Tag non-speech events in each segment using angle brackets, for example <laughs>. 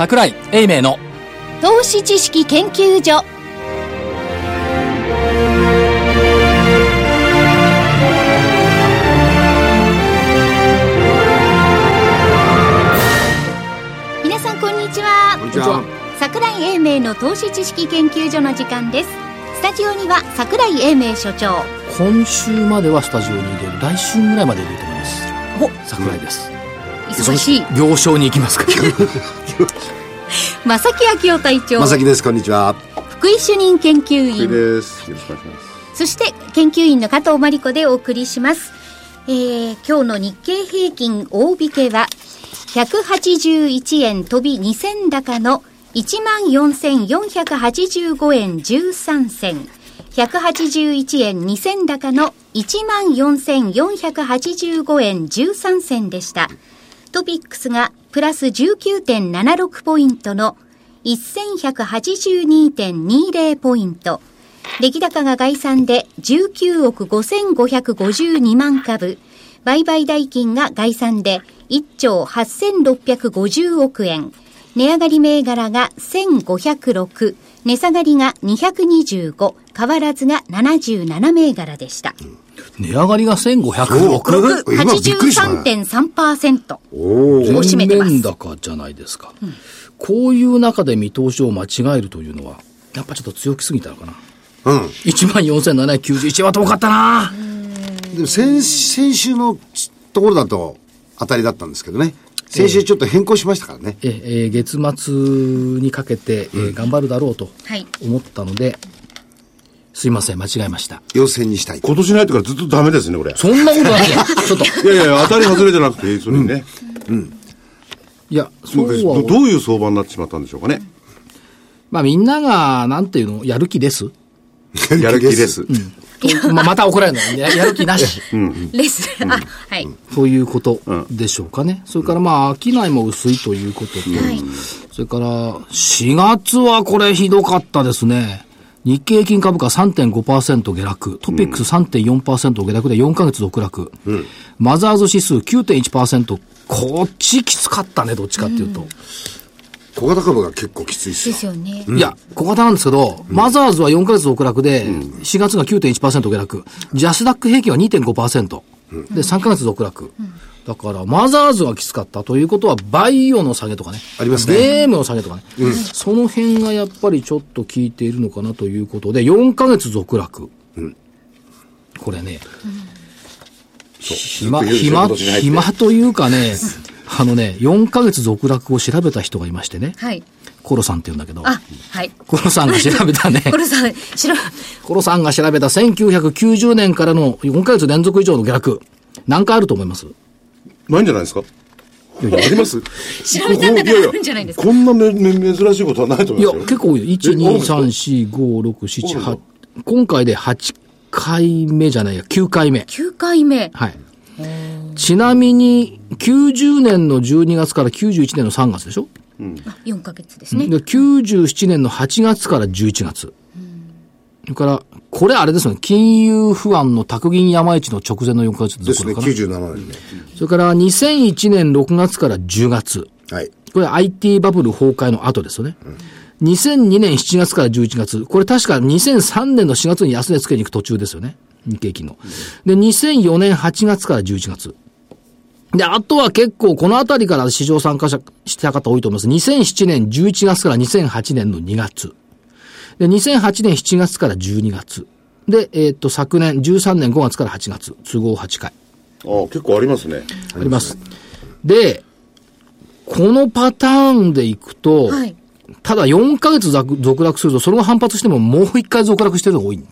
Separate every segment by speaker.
Speaker 1: 桜井英明の。
Speaker 2: 投資知識研究所。皆さんこんにちは。
Speaker 3: こんにちは。
Speaker 2: 桜井英明の投資知識研究所の時間です。スタジオには桜井英明所長。
Speaker 1: 今週まではスタジオに入れる。来週ぐらいまで入れると思います。
Speaker 2: お
Speaker 1: 桜井です、
Speaker 2: 忙しい。
Speaker 1: 行商に行きますか <laughs> <laughs>
Speaker 2: 正木明夫隊長
Speaker 3: まさきです。こんにちは。
Speaker 2: 福井主任研究員
Speaker 4: です。よろしくお願いします。
Speaker 2: そして研究員の加藤真理子でお送りします。えー、今日の日経平均大引けは181円飛び2銭高の14,485円13銭。181円2銭高の14,485円13銭でした。トピックスがプラス19.76ポイントの1182.20ポイント。出来高が概算で19億5552万株。売買代金が概算で1兆8650億円。値上がり銘柄が1506。値下がりが225。変わらずが77銘柄でした。
Speaker 1: 値上がりが1506
Speaker 3: 6今びっくりしたね。
Speaker 2: 83.3%。
Speaker 3: お
Speaker 2: 占めてます
Speaker 1: 高じゃないですか、こういう中で見通しを間違えるというのはやっぱちょっと強気すぎたのかな
Speaker 3: うん。
Speaker 1: 1万4791は遠かったな
Speaker 3: でも先、先週のところだと当たりだったんですけどね。先週ちょっと変更しましたからね。
Speaker 1: ええー月末にかけて、えー頑張るだろうと
Speaker 2: はい。
Speaker 1: 思ったので、すいません間違えました
Speaker 3: 要請にしたい。
Speaker 4: 今年に入ってからずっとダメですね、これ。
Speaker 1: そんなことないよ <laughs> ちょっと
Speaker 4: いやいや、当たり外れじゃなくて、それにね。
Speaker 1: いやそう
Speaker 4: ど
Speaker 1: は
Speaker 4: どういう相場になってしまったんでしょうかね。
Speaker 1: まあみんながなんていうの <laughs> やる気です？
Speaker 4: やる気です。
Speaker 1: とまあ、また怒られるのややる気なし
Speaker 2: レス。あ、はい。
Speaker 1: ということでしょうかね。それからまあ、商いも薄いということと、それから、4月はこれひどかったですね。日経平均株価3.5%下落、トピックス3.4%下落で4ヶ月続落、マザーズ指数9.1%、こっちきつかったね、どっちかっていうと。
Speaker 3: 小型株が結構きついっす
Speaker 2: で
Speaker 3: よ。
Speaker 2: すよね。
Speaker 1: いや、小型なんですけど、マザーズは4ヶ月続落で、4月が9.1%下落、ジャスダック平均は2.5%、で、3ヶ月続落。だから、マザーズがきつかったということは、バイオの下げとかね。
Speaker 3: ありますね。
Speaker 1: ゲームの下げとかね。その辺がやっぱりちょっと効いているのかなということで、4ヶ月続落。これね、暇、暇、暇というかね、<laughs> あのね、4ヶ月続落を調べた人がいましてね、
Speaker 2: はい。
Speaker 1: コロさんって言うんだけど、
Speaker 2: あ、はい。
Speaker 1: コロさんが調べたね、<laughs>
Speaker 2: これさん、白、
Speaker 1: コロさんが調べた。1990年からの4ヶ月連続以上の下落、何回あると思います？
Speaker 4: ないんじゃないですか？あります <laughs>
Speaker 2: 調べたんだからあるんじゃないですか？
Speaker 4: こんなめめ珍しいことはないと思
Speaker 1: いや
Speaker 4: いますよ。、
Speaker 1: 結構多いよ。1、
Speaker 4: え
Speaker 1: 2、
Speaker 4: 多いですか
Speaker 1: 3、4、5、6、7、8。今回で8回目じゃないや、9回目。
Speaker 2: 9回目。
Speaker 1: はい。ちなみに、90年の12月から91年の3月でしょ？
Speaker 2: あ、4ヶ月ですね。
Speaker 1: で、97年の8月から11月。それから、これあれですよね、金融不安の宅銀山一の直前の4ヶ月
Speaker 3: ですね。
Speaker 1: かな。
Speaker 3: 97年ね。
Speaker 1: それから2001年6月から10月。
Speaker 3: はい。
Speaker 1: これ IT バブル崩壊の後ですよね。2002年7月から11月。これ確か2003年の4月に安値つけに行く途中ですよね。日経金の。で、2004年8月から11月。で、あとは結構このあたりから市場参加者した方多いと思います。2007年11月から2008年の2月。で、2008年7月から12月。で、えっ、と、昨年13年5月から8月。都合8回。
Speaker 4: あ結構ありますね。
Speaker 1: あります。で、このパターンでいくと、
Speaker 2: はい。
Speaker 1: ただ4ヶ月続続落すると、それが反発してももう1回続落してるのが多い。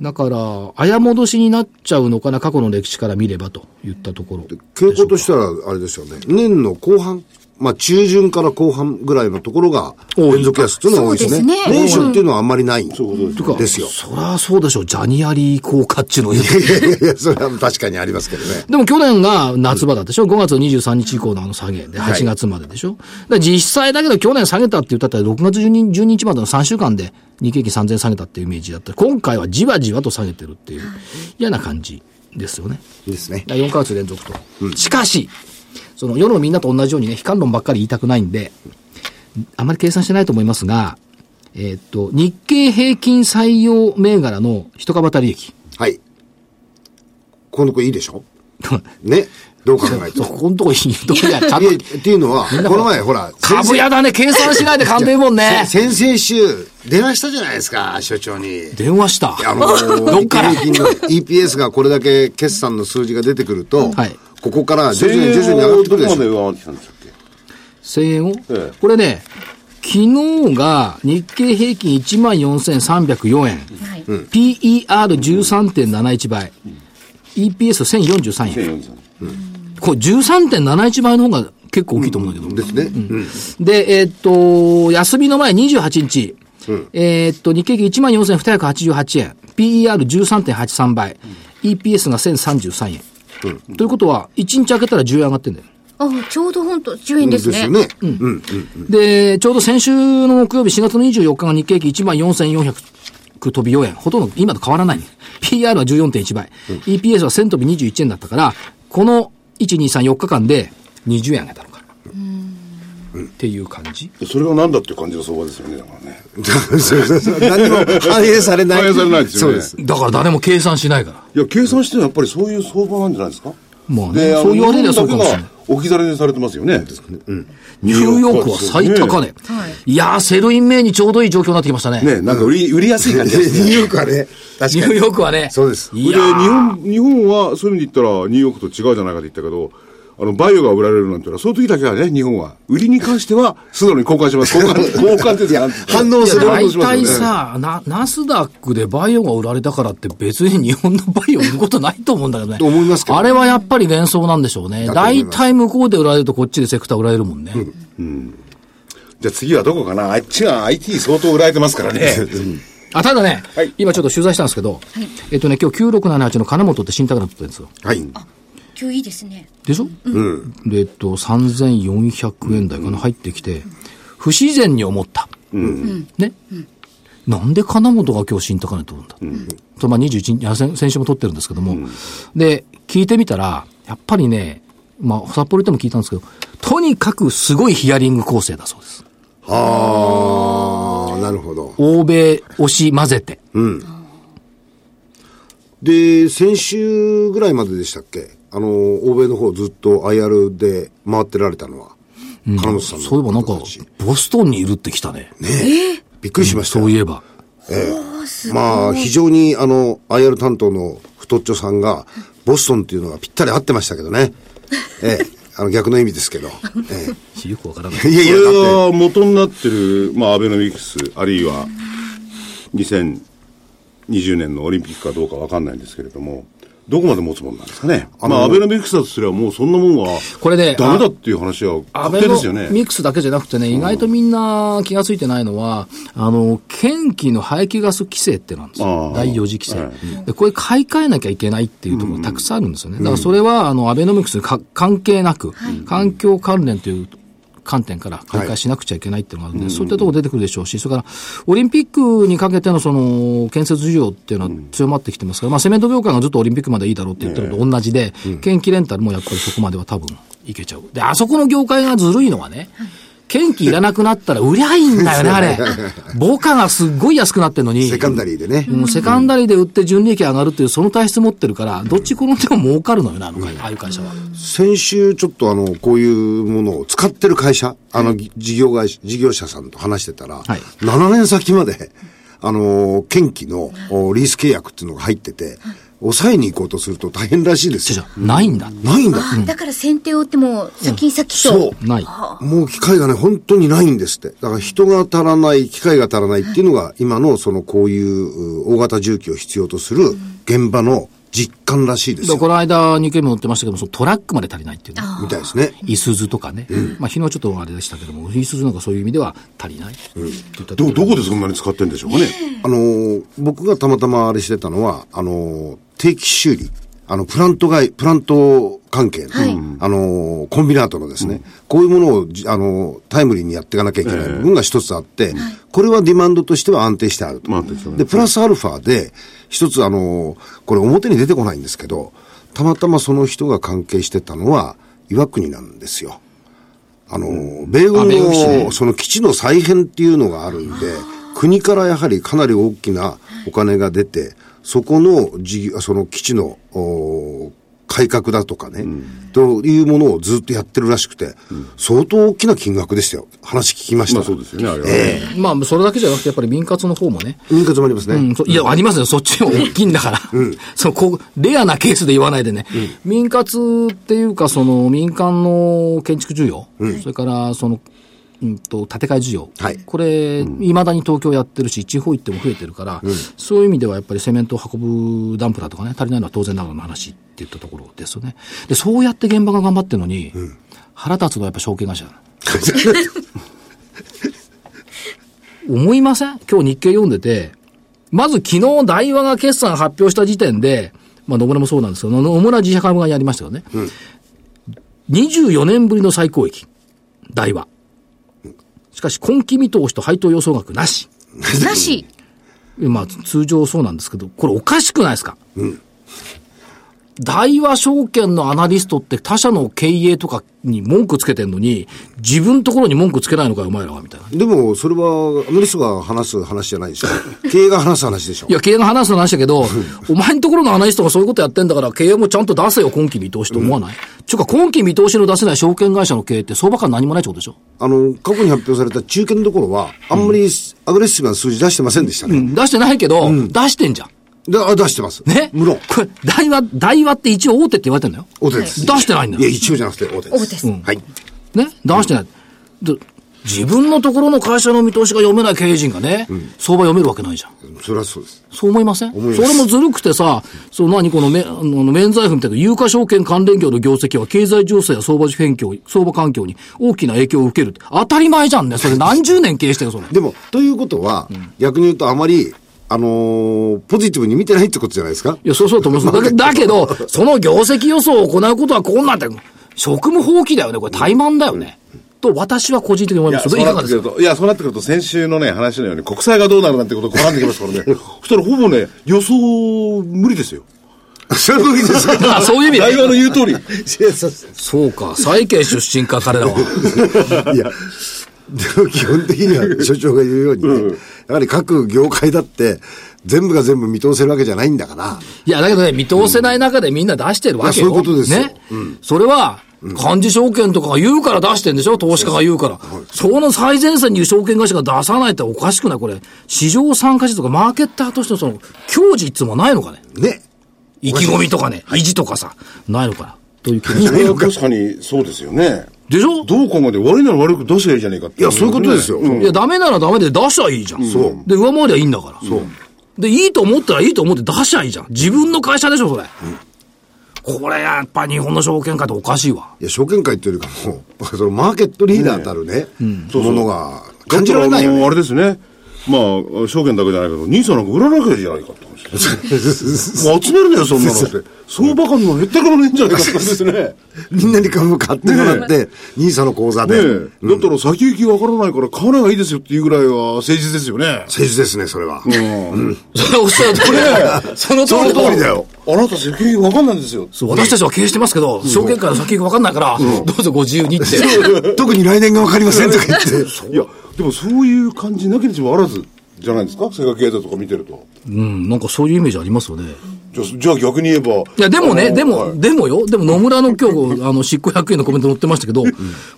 Speaker 1: だから、あや戻しになっちゃうのかな、過去の歴史から見ればといったところ。
Speaker 3: 傾向としたら、あれですよね。年の後半。まあ、中旬から後半ぐらいのところが、連続安っていうのが多いですね。年初っていうのはあんまりない。
Speaker 1: とか
Speaker 3: ですよ。
Speaker 1: そりゃそうでしょう。ジャニアリー効果っちゅうのを言う
Speaker 3: いやいやいや、それは確かにありますけどね。
Speaker 1: でも去年が夏場だったでしょ ?5 月23日以降のあの下げで、8月まででしょ、で実際だけど去年下げたって言ったって6月12日 ,12 日までの3週間で日経平均3000下げたっていうイメージだった。今回はじわじわと下げてるっていう嫌な感じですよね。
Speaker 3: ですね。
Speaker 1: だから4ヶ月連続と。しかし、その世のみんなと同じようにね、悲観論ばっかり言いたくないんで、あまり計算してないと思いますが、えーっと、日経平均採用銘柄の一株当たり利益。
Speaker 3: はい。この子いいでしょ？<laughs> ね。どう考えて
Speaker 1: そ
Speaker 3: も。<laughs>
Speaker 1: このとこいいとこや、ちゃんと。
Speaker 3: っていうのは、この前、ほら、
Speaker 1: 株屋だね、計算しないで勘弁もんね。
Speaker 3: 先々週、電話したじゃないですか、所長に。
Speaker 1: 電話した。
Speaker 3: あの、
Speaker 1: どっから？
Speaker 3: 日経平均の EPS がこれだけ決算の数字が出てくると、
Speaker 1: はい
Speaker 3: ここから徐々に徐々に上がってくるでしょ。
Speaker 4: どこまで上回ってきたんでしたっけ
Speaker 1: 1000円を、
Speaker 4: ええ
Speaker 1: これね、昨日が日経平均14,304円。
Speaker 2: はい。
Speaker 1: PER13.71 倍。EPS1043 円。
Speaker 4: 1043
Speaker 1: これ13.71倍の方が結構大きいと思うんだけど。
Speaker 3: ですね。うん
Speaker 1: で、えーっと、休みの前28日、えーっと、日経平均14,288円、PER13.83 倍、EPS が1033円。ということは、1日開けたら10円上がってんだよ。
Speaker 2: あちょうど本当10円ですね。
Speaker 3: よね。うん。うん。
Speaker 1: で、ちょうど先週の木曜日4月の24日が日経平均14,400飛び4円。ほとんど今と変わらない、ね。PR は14.1倍。EPS は1000飛び21円だったから、この1、2、3、4日間で20円上げたのかな。っていう感じ？
Speaker 4: それが何だっていう感じの相場ですよね、だからね。<laughs>
Speaker 3: 何も反映されない。
Speaker 4: 反映されないですよね
Speaker 3: そうです。
Speaker 1: だから誰も計算しないから。
Speaker 4: いや、計算してるのはやっぱりそういう相場なんじゃないですか？
Speaker 1: まあねそう言われりゃそうかもしれない
Speaker 4: 日本だけが置き去りにされてますよね。
Speaker 1: ニューヨークは最高値。いやー、 sell in May にちょうどいい状況になってきましたね。
Speaker 4: ね、なんか売り、売りやすい感じですね。
Speaker 3: ニューヨークはね、確かに。
Speaker 1: ニューヨークはね。
Speaker 3: そうです
Speaker 1: い
Speaker 4: で、日
Speaker 1: やー
Speaker 4: 本、日本はそういう意味で言ったら、ニューヨークと違うじゃないかって言ったけど、あの、バイオが売られるなんていうのは、その時だけはね、日本は。売りに関しては、素直に交換します。交換、<laughs> 交換ってやつ
Speaker 3: 反応する
Speaker 1: 大体さ、な、ナスダックでバイオが売られたからって別に日本のバイオ売ることないと思うんだけどね。
Speaker 3: と思いますけど
Speaker 1: あれはやっぱり幻想なんでしょうね。大体向こうで売られるとこっちでセクター売られるもんね。
Speaker 4: じゃあ次はどこかなあっちが IT 相当売られてますからね。
Speaker 1: あ、ただね、
Speaker 4: はい
Speaker 1: 今ちょっと取材したんですけど、えっとね、今日9678の金本って新高値取ってるんですよ。
Speaker 3: はい。
Speaker 2: いいですね。
Speaker 1: でしょ？うん。で、えっと、3400円台かな、入ってきて、不自然に思った。ね？なんで金本が今日新高値取るんだ？と、まあ21日、あ先先週も取ってるんですけども、で、聞いてみたら、やっぱりね、まあ、札幌行っても聞いたんですけど、とにかくすごいヒアリング構成だそうです。
Speaker 3: ああ、なるほど。
Speaker 1: 欧米押し混ぜて。
Speaker 3: で、先週ぐらいまででしたっけ？あの、欧米の方ずっと IR で回ってられたのは、金本さんの
Speaker 1: そういえばなんかボストンにいるって来たね。
Speaker 3: びっくりしましたよ
Speaker 1: そういえば。
Speaker 3: まあ、非常にあの、IR 担当の太っちょさんが、ボストンっていうのがぴったり合ってましたけどね。ええ、あの逆の意味ですけど。え
Speaker 1: よくわからない。
Speaker 3: え、いやいや、
Speaker 4: それ元になってる、まあ、アベノミクス、あるいは、2020年のオリンピックかどうかわかんないんですけれども、どこまで持つもんなんですかね。まあ、アベノミクスだとすればもうそんなもんは、
Speaker 1: これね
Speaker 4: ダメだっていう話は確
Speaker 1: アベ
Speaker 4: ですよね。
Speaker 1: ミクスだけじゃなくてね、意外とみんな気がついてないのは、あの、県機の排気ガス規制ってなんです
Speaker 4: あ
Speaker 1: よ。
Speaker 4: あ
Speaker 1: 第4次規制、
Speaker 4: は
Speaker 1: で。これ買い替えなきゃいけないっていうところがたくさんあるんですよね。だからそれは、あの、アベノミクスにか関係なく、環境関連という観点から買い。替えしなくちゃいけないっていうのがあるんで、そういったところ出てくるでしょうし、それから、オリンピックにかけてのその、建設需要っていうのは強まってきてますから、まあ、セメント業界がずっとオリンピックまでいいだろうって言ってるのと同じで、県機レンタルもやっぱりそこまでは多分いけちゃう。で、あそこの業界がずるいのはね、県機いらなくなったら売りゃいいんだよね、<laughs> あれ。母価がすっごい安くなってるのに。
Speaker 3: セカンダリーでね。
Speaker 1: もうセカンダリーで売って純利益上がるっていうその体質持ってるから、どっち転んでも儲かるのよな、あの会ああいう会社は。
Speaker 3: 先週ちょっとあの、こういうものを使ってる会社、あの、事業会社、事業者さんと話してたら、
Speaker 1: はい
Speaker 3: 7年先まで、あの、県機のおリース契約っていうのが入ってて、抑えに行こうとすると大変らしいですよ。
Speaker 1: ないんだ。
Speaker 3: ないんだ。
Speaker 2: あだから先手を打っても先々と。
Speaker 3: そう。
Speaker 1: ない。
Speaker 3: もう機会がね、本当にないんですって。だから人が足らない、機械が足らないっていうのが、今のそのこういうう大型重機を必要とする現場の実感らしいですよ。
Speaker 1: でこの間、2件も乗ってましたけども、そのトラックまで足りないっていうね。
Speaker 3: みたいですね。
Speaker 1: イスズとかね。まあ、昨日ちょっとあれでしたけども、イスズなんかそういう意味では足りない。って言ったとこ
Speaker 4: ど、
Speaker 1: ろ
Speaker 4: どこでそんなに使ってんでしょうかね。
Speaker 3: あのー僕がたまたまあれしてたのは、あのー定期修理。あの、プラント外、プラント関係の、あのーコンビナートのですね、こういうものをじ、あのータイムリーにやっていかなきゃいけない部分が一つあって、これはディマンドとしては安定してあると。
Speaker 4: まあ
Speaker 3: で、プラスアルファで、一つあのーこれ表に出てこないんですけど、たまたまその人が関係してたのは、岩国なんですよ。あの、米軍のその基地の再編っていうのがあるんで、国からやはりかなり大きなお金が出て、そこの事業、その基地の、お改革だとかね、というものをずっとやってるらしくて、相当大きな金額でしたよ。話聞きました。
Speaker 4: まあそうですよね、あれはね。
Speaker 1: まあ、それだけじゃなくて、やっぱり民活の方もね、
Speaker 3: 民活もありますね。
Speaker 1: うん、そいや、ありますよ。そっちも大きいんだから。そのこう、レアなケースで言わないでね。民活っていうか、その民間の建築需要、それから、その、うんと、建て替え需要。
Speaker 3: はい
Speaker 1: これ、いまだに東京やってるし、地方行っても増えてるから、そういう意味ではやっぱりセメントを運ぶダンプラーとかね、足りないのは当然ながらの話っていったところですよね。で、そうやって現場が頑張ってるのに、腹立つのはやっぱ証券会社。<laughs> 思いません？今日日経読んでて、まず昨日大和が決算発表した時点で、まあ野村もそうなんですけど、野村自社株がやりましたよね。24年ぶりの最高益。大和。しかし今期見通しと配当予想額なし。
Speaker 2: なし。<laughs>
Speaker 1: まあ通常そうなんですけど、これおかしくないですか？大和証券のアナリストって他社の経営とかに文句つけてんのに、自分のところに文句つけないのかよ、お前らは、みたいな。
Speaker 3: でも、それは、アナリストが話す話じゃないでしょ。<laughs> 経営が話す話でしょ
Speaker 1: い。や、経営が話す話だけど、お前のところのアナリストがそういうことやってんだから、経営もちゃんと出せよ、今期見通しと思わない、ちゅうか、今期見通しの出せない証券会社の経営って相場感何もないってことでしょ？
Speaker 3: あの、過去に発表された中堅のところは、あんまりアグレッシブな数字出してませんでしたね。
Speaker 1: うん、出してないけど、出してんじゃん。
Speaker 3: であ出してます。
Speaker 1: ね？
Speaker 3: 無論。
Speaker 1: これ、大和、大和って一応大手って言われてんだよ？
Speaker 3: 大手です。
Speaker 1: 出してないんだよ
Speaker 3: いや、一応じゃなくて大手です。
Speaker 2: 大手です
Speaker 3: はい。
Speaker 1: ね？出してない。で自分のところの会社の見通しが読めない経営陣がね、相場読めるわけないじゃん。
Speaker 3: それはそうです。
Speaker 1: そう思いません？
Speaker 3: 思います
Speaker 1: それもずるくてさ、そう何このめ、あの免罪符みたいな有価証券関連業の業績は経済情勢や相場変境、相場環境に大きな影響を受けるって。当たり前じゃんね。それ何十年経営してるそれ。
Speaker 3: でも、ということは、逆に言うとあまり、あのーポジティブに見てないってことじゃないですか？
Speaker 1: いや、そうそうと思います。<laughs> だけだけど、その業績予想を行うことはこんなんて、職務放棄だよね。これ怠慢だよね。と、私は個人的に思います。い
Speaker 4: や、そうなってくると、先週のね、話のように、国債がどうなるなんてこと絡んできますからね。そしたら、ほぼね、予想、無理ですよ。<laughs>
Speaker 3: それ無理ですか
Speaker 1: あ <laughs> そういう意味
Speaker 4: 大
Speaker 1: で。
Speaker 4: 和の言う通り。
Speaker 3: そう
Speaker 1: か。債券出身か、彼らは。
Speaker 3: いや、<laughs> 基本的には所長が言うようにね、やはり各業界だって、全部が全部見通せるわけじゃないんだから、
Speaker 1: いや、だけどね、見通せない中でみんな出してるわけよ。
Speaker 3: いやそういうことですよ。
Speaker 1: ね。それは、幹事証券とかが言うから出してんでしょ？投資家が言うから。その最前線に証券会社が出さないっておかしくない。これ。市場参加時とかマーケッターとしてのその、矜持いつもないのかね？
Speaker 3: ね。
Speaker 1: 意気込みとかね、意地とかさ、ないのかな？という気がし
Speaker 4: それは確かに、そうですよね。
Speaker 1: でしょ？
Speaker 4: どう考えて悪いなら悪く出せばいいじゃねえかって。
Speaker 3: いや、そういうことですよ。
Speaker 1: いや、ダメならダメで出しゃいいじゃん。
Speaker 3: そう
Speaker 1: で、上回りゃいいんだから。そう。で、いいと思ったらいいと思って出しゃいいじゃん。自分の会社でしょ、それ。これやっぱ日本の証券会っておかしいわ。
Speaker 3: いや、証券会っていうよりかも、そのマーケットリーダーたるね、ものが感じられないよ。
Speaker 4: あれですね。まあ、証券だけじゃないけど、兄さんなんか売らなきゃいいじゃないかって話。<laughs> もう集めるなよ、そんなのって。相場感の減ってからねえんじゃないかって話ですね。<laughs>
Speaker 3: みんなに株買ってもらって、ニーサの口座で。
Speaker 4: ねえ。だったら先行きわからないから買わない方がいいですよっていうぐらいは誠実ですよね。
Speaker 3: 政治ですね、それは。
Speaker 4: うん。
Speaker 1: それおっしゃる通り。その通
Speaker 3: その
Speaker 1: り
Speaker 3: 通りだよ。
Speaker 4: あなた先行きわかんないんですよ。
Speaker 1: 私たちは経営してますけど、証券会の先行きわかんないから、どうぞご自由にって。
Speaker 3: 特に来年がわかりませんとか言って。
Speaker 4: いや、でもそういう感じなきにしもあらずじゃないですか？世界経済とか見てると。
Speaker 1: うん、なんかそういうイメージありますよね。
Speaker 4: じゃあ、じゃあ逆に言えば。
Speaker 1: いや、でもね、でも、
Speaker 4: はい
Speaker 1: でもよ、でも野村の今日、<laughs> あの、執行100円のコメント載ってましたけど、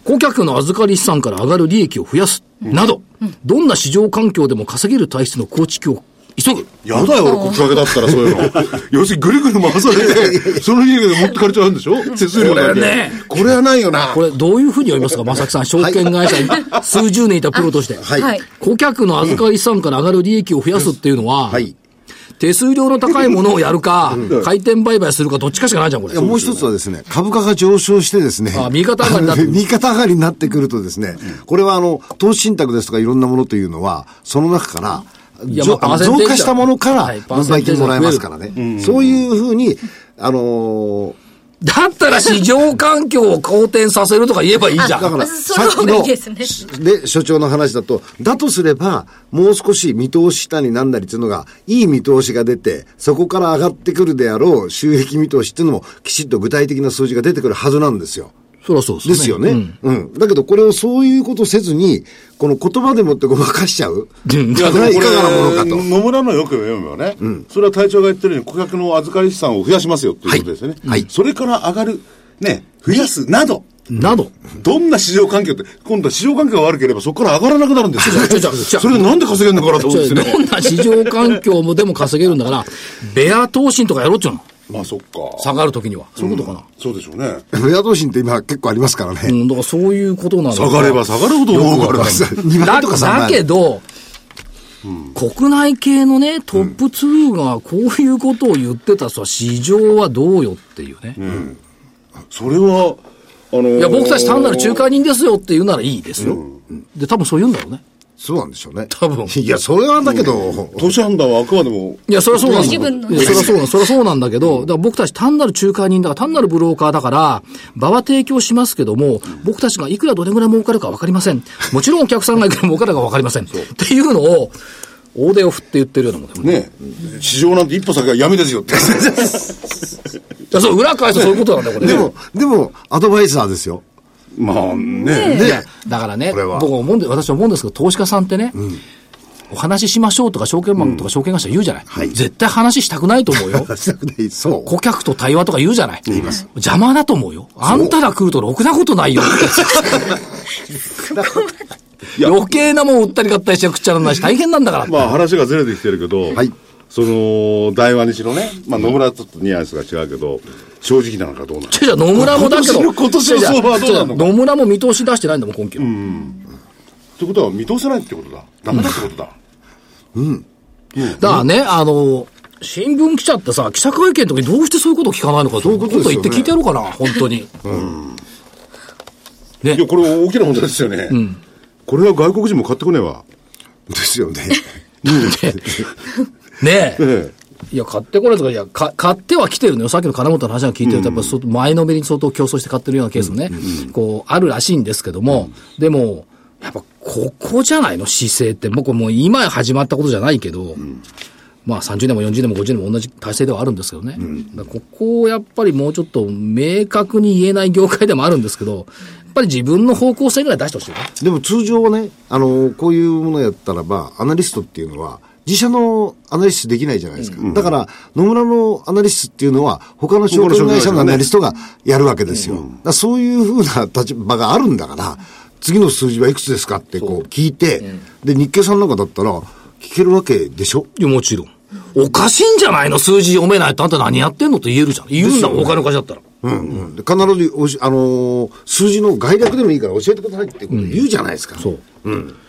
Speaker 1: 顧客の預かり資産から上がる利益を増やす、など、どんな市場環境でも稼げる体質の構築を急ぐ。
Speaker 4: やだよ、俺、国家だったらそういうの。<laughs> 要するにぐるぐる回されて、<laughs> その利益で持ってかれちゃうんでしょ？手数料だけ。
Speaker 1: これね
Speaker 4: これはないよな。
Speaker 1: これ、どういうふうに読みますか正木さん、証券会社に <laughs> 数十年いたプロとして。
Speaker 3: はい。
Speaker 2: はい。
Speaker 1: 顧客の預かり資産から上がる利益を増やすっていうのは、
Speaker 3: はい。
Speaker 1: 手数料の高いものをやるか、回転売買するか、どっちかしかないじゃん、これ。
Speaker 3: いやもう一つはですね、株価が上昇してですね。
Speaker 1: あ右肩上がりになって
Speaker 3: あの右肩上がりになってくるとですね、これはあの、投資信託ですとかいろんなものというのは、その中から、増加したものから
Speaker 1: はい
Speaker 3: 分配金もらえますからね。そういうふうに、あのー
Speaker 1: だったら市場環境を好転させるとか言えばいいじゃん。
Speaker 3: だから、
Speaker 2: その方がいいですね
Speaker 3: で、所長の話だと、だとすれば、もう少し見通し下になんだりっていうのが、いい見通しが出て、そこから上がってくるであろう収益見通しっていうのも、きちっと具体的な数字が出てくるはずなんですよ。
Speaker 1: そりゃそうです
Speaker 3: ですよね。うん。だけど、これをそういうことせずに、この言葉でもってごまかしちゃう？
Speaker 1: うん
Speaker 3: いや、いかがなものかと。
Speaker 4: 野村のよく読めばね、それは隊長が言ってるように顧客の預かり資産を増やしますよっていうことですよね。
Speaker 3: はいはい
Speaker 4: それから上がる、ね、増やすなど、
Speaker 1: など。
Speaker 4: どんな市場環境って、今度は市場環境が悪ければそこから上がらなくなるんですよ。それでなんで稼げるのかなと思うんですよね。
Speaker 1: どんな市場環境もでも稼げるんだから、<laughs> ベア投信とかやろうっちゅうの。
Speaker 4: まあそっか。
Speaker 1: 下がるときには。そういうことかな。
Speaker 4: そうでしょうね。
Speaker 3: 親同心って今結構ありますからね。
Speaker 1: うん、だからそういうことなの
Speaker 4: 下がれば下がるほど儲かるから。
Speaker 3: 2 <laughs>
Speaker 1: だ
Speaker 3: 倍とか3倍。
Speaker 1: だけど、国内系のね、トップ2がこういうことを言ってたら、市場はどうよっていうね。
Speaker 4: それは、あのー
Speaker 1: いや、僕たち単なる仲介人ですよって言うならいいですよ。で、多分そう言うんだろうね。
Speaker 3: そうなんでしょうね。
Speaker 1: 多分
Speaker 3: いや、それはだけど、
Speaker 4: 投資判断はあくまでも、
Speaker 1: いや、それはそうなんだ。
Speaker 2: 自分の
Speaker 1: いやそれはそうなんそれはそうなんだけど、だから僕たち単なる仲介人だから、単なるブローカーだから、場は提供しますけども、僕たちがいくらどれぐらい儲かるかわかりません。もちろんお客さんがいくら儲かるかわかりません。っていうのを、大手を振って言ってるようなもんだよね。
Speaker 4: ね、市場なんて一歩先は闇ですよって。<laughs>
Speaker 1: いや、そう、裏返すとそういうことなんだよ、これね。
Speaker 3: でも、でも、アドバイザーですよ。
Speaker 4: まあね。
Speaker 1: いや、だからね、
Speaker 3: これは
Speaker 1: 僕思うんで、私は思うんですけど、投資家さんってね、お話ししましょうとか、証券マンとか証券会社言うじゃない。絶対話したくないと思うよ。<laughs>
Speaker 3: したくない。そう。
Speaker 1: 顧客と対話とか言うじゃない。言います。邪魔だと思うよ。あんたら来るとろくなことないよ。<laughs> 余計なもん売ったり買ったりして食っちゃらないし大変なんだから。
Speaker 4: まあ話がずれてきてるけど、
Speaker 3: はい
Speaker 4: その、大和にしろね、まあ野村はちょっとニュアンスが違うけど、正直なのかどうなの？か。
Speaker 1: 野村もだけど。
Speaker 4: 今年の相場はどうなの？
Speaker 1: 野村も見通し出してないんだもん、今期は。
Speaker 4: ってことは見通せないってことだ。ダメだってことだ。
Speaker 1: だからね、あの、新聞記者ってさ、記者会見の時にどうしてそういうこと聞かないのかそういう
Speaker 3: こと
Speaker 1: 言って聞いてやろうかな、本当に。ね
Speaker 4: いや、これ大きな問題ですよね。これは外国人も買ってこねえわ。
Speaker 3: ですよね。
Speaker 1: ねえ。
Speaker 4: え
Speaker 1: いや、買ってこないとか、いや、か買っては来てるのよ。さっきの金本の話が聞いてると、やっぱ前のめりに相当競争して買ってるようなケースもね、こう、あるらしいんですけども、でも、やっぱここじゃないの姿勢って。僕もう今始まったことじゃないけど、まあ30年も40年も50年も同じ体制ではあるんですけどね。ここをやっぱりもうちょっと明確に言えない業界でもあるんですけど、やっぱり自分の方向性ぐらい出してほしいよね。
Speaker 3: でも通常はね、あの、こういうものやったらば、アナリストっていうのは、自社のアナリストできないじゃないですか。だから、野村のアナリストっていうのは、他の証券会社のアナリストがやるわけですよ。だからそういうふうな立場があるんだから、次の数字はいくつですかってこう聞いて、で、日経さんなんかだったら、聞けるわけでしょ？
Speaker 1: いや、もちろん。おかしいんじゃないの？数字読めないとあんた何やってんの？って言えるじゃん。言うんだもん、お金おかしだったら。
Speaker 3: うんうん、で必ずおし、あのー数字の概略でもいいから教えてくださいってこと言うじゃないですか。
Speaker 1: そう。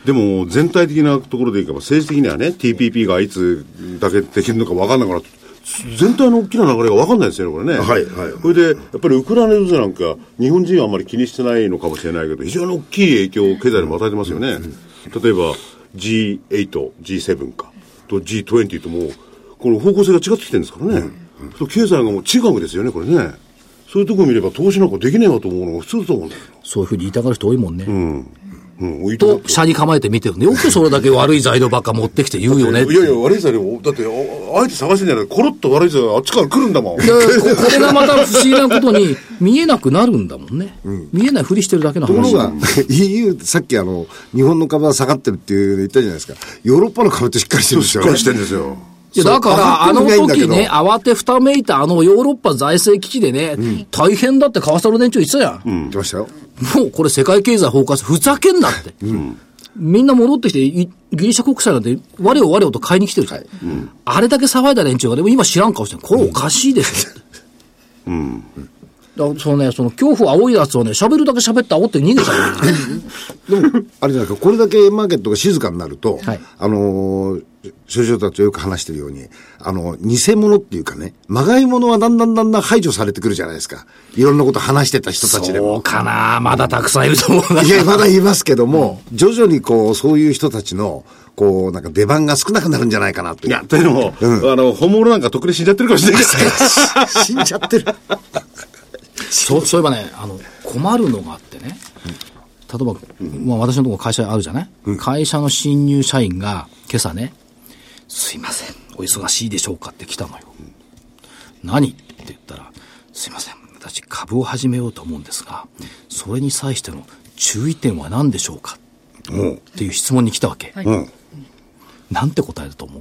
Speaker 4: でも、全体的なところでいけば、政治的にはね、TPP がいつだけできるのか分かんなくなって、全体の大きな流れが分かんないですよね、これね。
Speaker 3: はいはい
Speaker 4: それで、やっぱりウクライナ情勢なんか、日本人はあんまり気にしてないのかもしれないけど、非常に大きい影響を経済にも与えてますよね。例えば、G8、G7 か、と G20 ともう、この方向性が違ってきてるんですからね。そう経済がもう違うですよね、これね。そういうところ見れば、投資なんかできねえわと思うのが普通だと思うんだよ。
Speaker 1: そういうふうに言いたがる人多いもんね。
Speaker 4: うん、いいと
Speaker 1: 車に構えて見てるね。よくそれだけ悪い材料ばっか持ってきて言うよね。
Speaker 4: いやいや、悪い材料、だって、ああえて探してんじゃないコロッと悪い材料あっちから来るんだもん。
Speaker 1: いや <laughs> ここれがまた不思議なことに、見えなくなるんだもんね。見えないふりしてるだけの話
Speaker 3: ところが、EU、<laughs> さっきあの、日本の株は下がってるっていうの言ったじゃないですか。ヨーロッパの株ってしっかりしてるんですよね。
Speaker 4: しっかりしてんですよ。
Speaker 1: いや、だから、あの時ね、慌てふためいたあのヨーロッパ財政危機でね、大変だって川沢の連中言ってたじゃん。
Speaker 3: 言ってましたよ。
Speaker 1: もうこれ世界経済崩壊する。ふざけんなって。みんな戻ってきて、いギリシャ国債なんて、我を我をと買いに来てるじゃん。あれだけ騒いだ連中が、でも今知らん顔してる。これおかしいですよって。だからそのね、その恐怖を煽いやつをね、喋るだけ喋って煽って逃げちゃう。<laughs>
Speaker 3: でも、あれじゃないか、これだけマーケットが静かになると、
Speaker 1: はい
Speaker 3: あのー、所長たちとよく話してるように、あの、偽物っていうかね、まがい物はだんだんだんだん排除されてくるじゃないですか。いろんなこと話してた人たちで
Speaker 1: そう
Speaker 3: も。
Speaker 1: かなまだたくさんいると思うな。
Speaker 3: いや、まだ言いますけども、徐々にこう、そういう人たちの、こう、なんか出番が少なくなるんじゃないかなという。
Speaker 4: いや、というのも、あの、本物なんかとっくに死んじゃってるかもしれないから。<laughs>
Speaker 3: 死んじゃってる。
Speaker 1: そう、そういえばね、あの、困るのがあってね。例えば、まあ私のところ会社あるじゃない、会社の新入社員が今朝ね、すいません、お忙しいでしょうかって来たのよ。何？って言ったら、すいません、私株を始めようと思うんですが、それに際しての注意点は何でしょうか？っていう質問に来たわけ。
Speaker 4: うん。
Speaker 1: なんて答えると思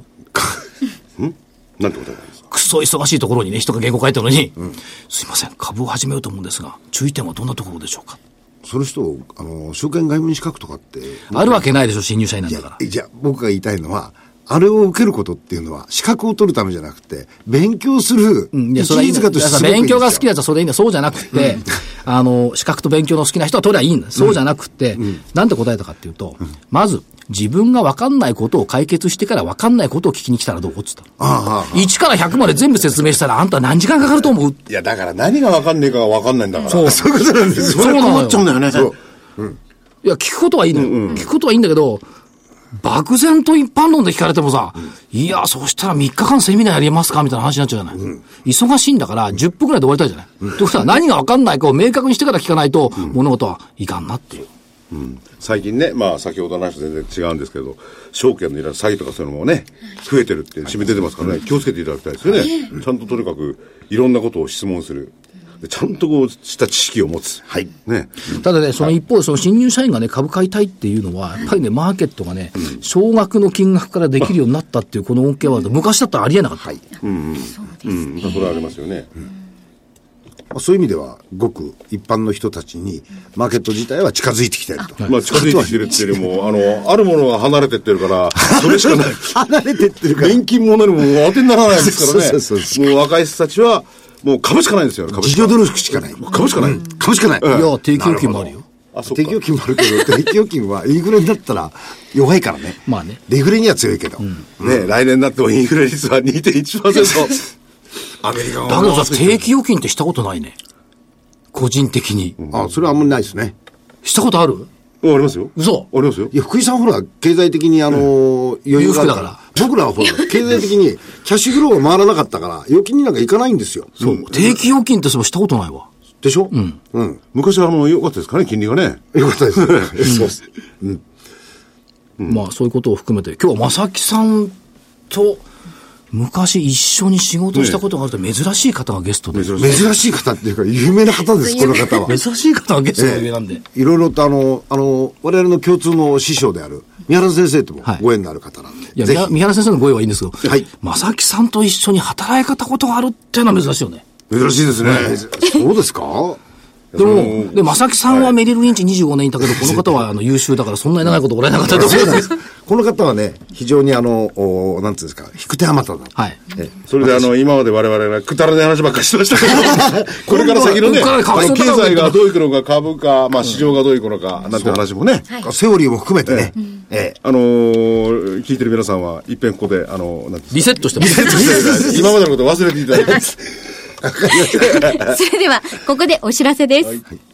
Speaker 1: う？
Speaker 4: なんてことなんです？か
Speaker 1: くそ忙しいところにね、人が原稿書いてるのに、すいません、株を始めようと思うんですが、注意点はどんなところでしょうか？
Speaker 3: その人を、あの、証券外務員資格とかって。
Speaker 1: あるわけないでしょ、新入社員なん
Speaker 3: い
Speaker 1: だから。
Speaker 3: や、じゃあ僕が言いたいのは、あれを受けることっていうのは、資格を取るためじゃなくて、勉強する、
Speaker 1: うんいや、それはいいんだ勉強が好きなやつはそれでいいんだ。そうじゃなくて、あの、資格と勉強の好きな人は取りゃいいんだ。そうじゃなくて、なんて答えたかっていうと、まず、自分が分かんないことを解決してから分かんないことを聞きに来たらどう？って言ったの。
Speaker 3: ああああ
Speaker 1: 1から100まで全部説明したら、あんた何時間かかると思う？
Speaker 4: いや、だから何がわかんねえかがわかんないんだから。
Speaker 1: そう
Speaker 3: そういうことなんですよ。
Speaker 1: そうなのよ
Speaker 4: 困っちゃうんだよね。
Speaker 1: いや、聞くことはいいのよ。聞くことはいいんだけど、漠然と一般論で聞かれてもさ、いや、そしたら3日間セミナーやりますかみたいな話になっちゃうじゃない。忙しいんだから、10分くらいで終わりたいじゃない。ということは何が分かんないかを明確にしてから聞かないと、物事はいかんなっていう。
Speaker 4: 最近ね、まあ先ほどの話と全然違うんですけど、証券のいら詐欺とかそういうのもね、増えてるっていう新聞出てますからね、気をつけていただきたいですよね。ちゃんととにかくいろんなことを質問する。でちゃんとこうした知識を持つ。はい。ね。
Speaker 1: ただね、その一方で、その新入社員がね、株買いたいっていうのは、やっぱりね、マーケットがね、少額の金額からできるようになったっていうこの恩恵は、昔だったらありえなかった。
Speaker 4: うん。まあそれはありますよね。
Speaker 3: まあそういう意味では、ごく一般の人たちに、マーケット自体は近づいてきてると。
Speaker 4: まあ近づいてきてるっていうよりも、あの、あるものが離れてってるから、それしかない。<laughs>
Speaker 3: 離れてってるから。
Speaker 4: 年金も何も当てにならないですからね。
Speaker 3: そうそうそう
Speaker 4: もう若い人たちは、もう株しかないんですよ。株しか
Speaker 3: 努力しかない。
Speaker 4: 株しかない。
Speaker 3: 株しかない。
Speaker 1: いや、定期預金もあるよ。
Speaker 3: 定期預金もあるけど、定期預金はインフレになったら弱いからね。
Speaker 1: まあね。
Speaker 3: デフレには強いけど。
Speaker 4: ね、来年になってもインフレ率は2.1%。アメリカ
Speaker 1: だけどさ、定期預金ってしたことないね。個人的に。
Speaker 3: あ、それはあんまりないですね。
Speaker 1: したことある？
Speaker 4: うんありますよ。
Speaker 1: 嘘
Speaker 4: ありますよ
Speaker 3: い。や、福井さんほら、経済的にあの、余裕が
Speaker 1: だから
Speaker 3: 僕らはほら、<laughs> 経済的にキャッシュフローが回らなかったから、預金になんかいかないんですよ。そう。
Speaker 1: 定期預金ってそういえばしたことないわ。
Speaker 3: でしょ？うん。うん。
Speaker 4: 昔はあの、良かったですかね、金利がね。
Speaker 3: よかったです。そうです。
Speaker 1: まあそういうことを含めて、今日は正木さんと昔一緒に仕事したことがあるって珍しい方がゲストで。
Speaker 4: 珍しい。
Speaker 3: 方っていうか、有名な方です、この方は。
Speaker 1: 珍しい方がゲストで上なんで。
Speaker 3: いろいろとあの、あの、我々の共通の師匠である、三原先生とも
Speaker 1: はい
Speaker 3: ご縁のある方なんで。
Speaker 1: いや、三原先生のご用はいいんですけど、
Speaker 3: はい
Speaker 1: 正木さんと一緒に働い方ことがあるっていうのは珍しいよね。
Speaker 4: 珍しいですね。
Speaker 3: そうですか？
Speaker 1: でも、で、正木さんはメリル・リンチ25年いたけど、この方はあの優秀だからそんなに長いことおられなかったと思うんです。
Speaker 3: この方はね、非常にあの、おなんていうんですか、引く手あまただ。
Speaker 1: はい。
Speaker 3: え
Speaker 4: それであの、今まで我々がくだらない話ばっかりしてましたけど、<laughs> これから先のね、あの経済がどういくのか、株価、まあ市場がどういくのか、なんて話もね、
Speaker 3: セオリーも含めてね。ええ。
Speaker 4: あのー聞いてる皆さんは、いっぺんここで、あの、なんていうんです
Speaker 1: リセットしてます。
Speaker 4: か今までのことを忘れていただいて。<laughs> <laughs>
Speaker 2: それでは、ここでお知らせです。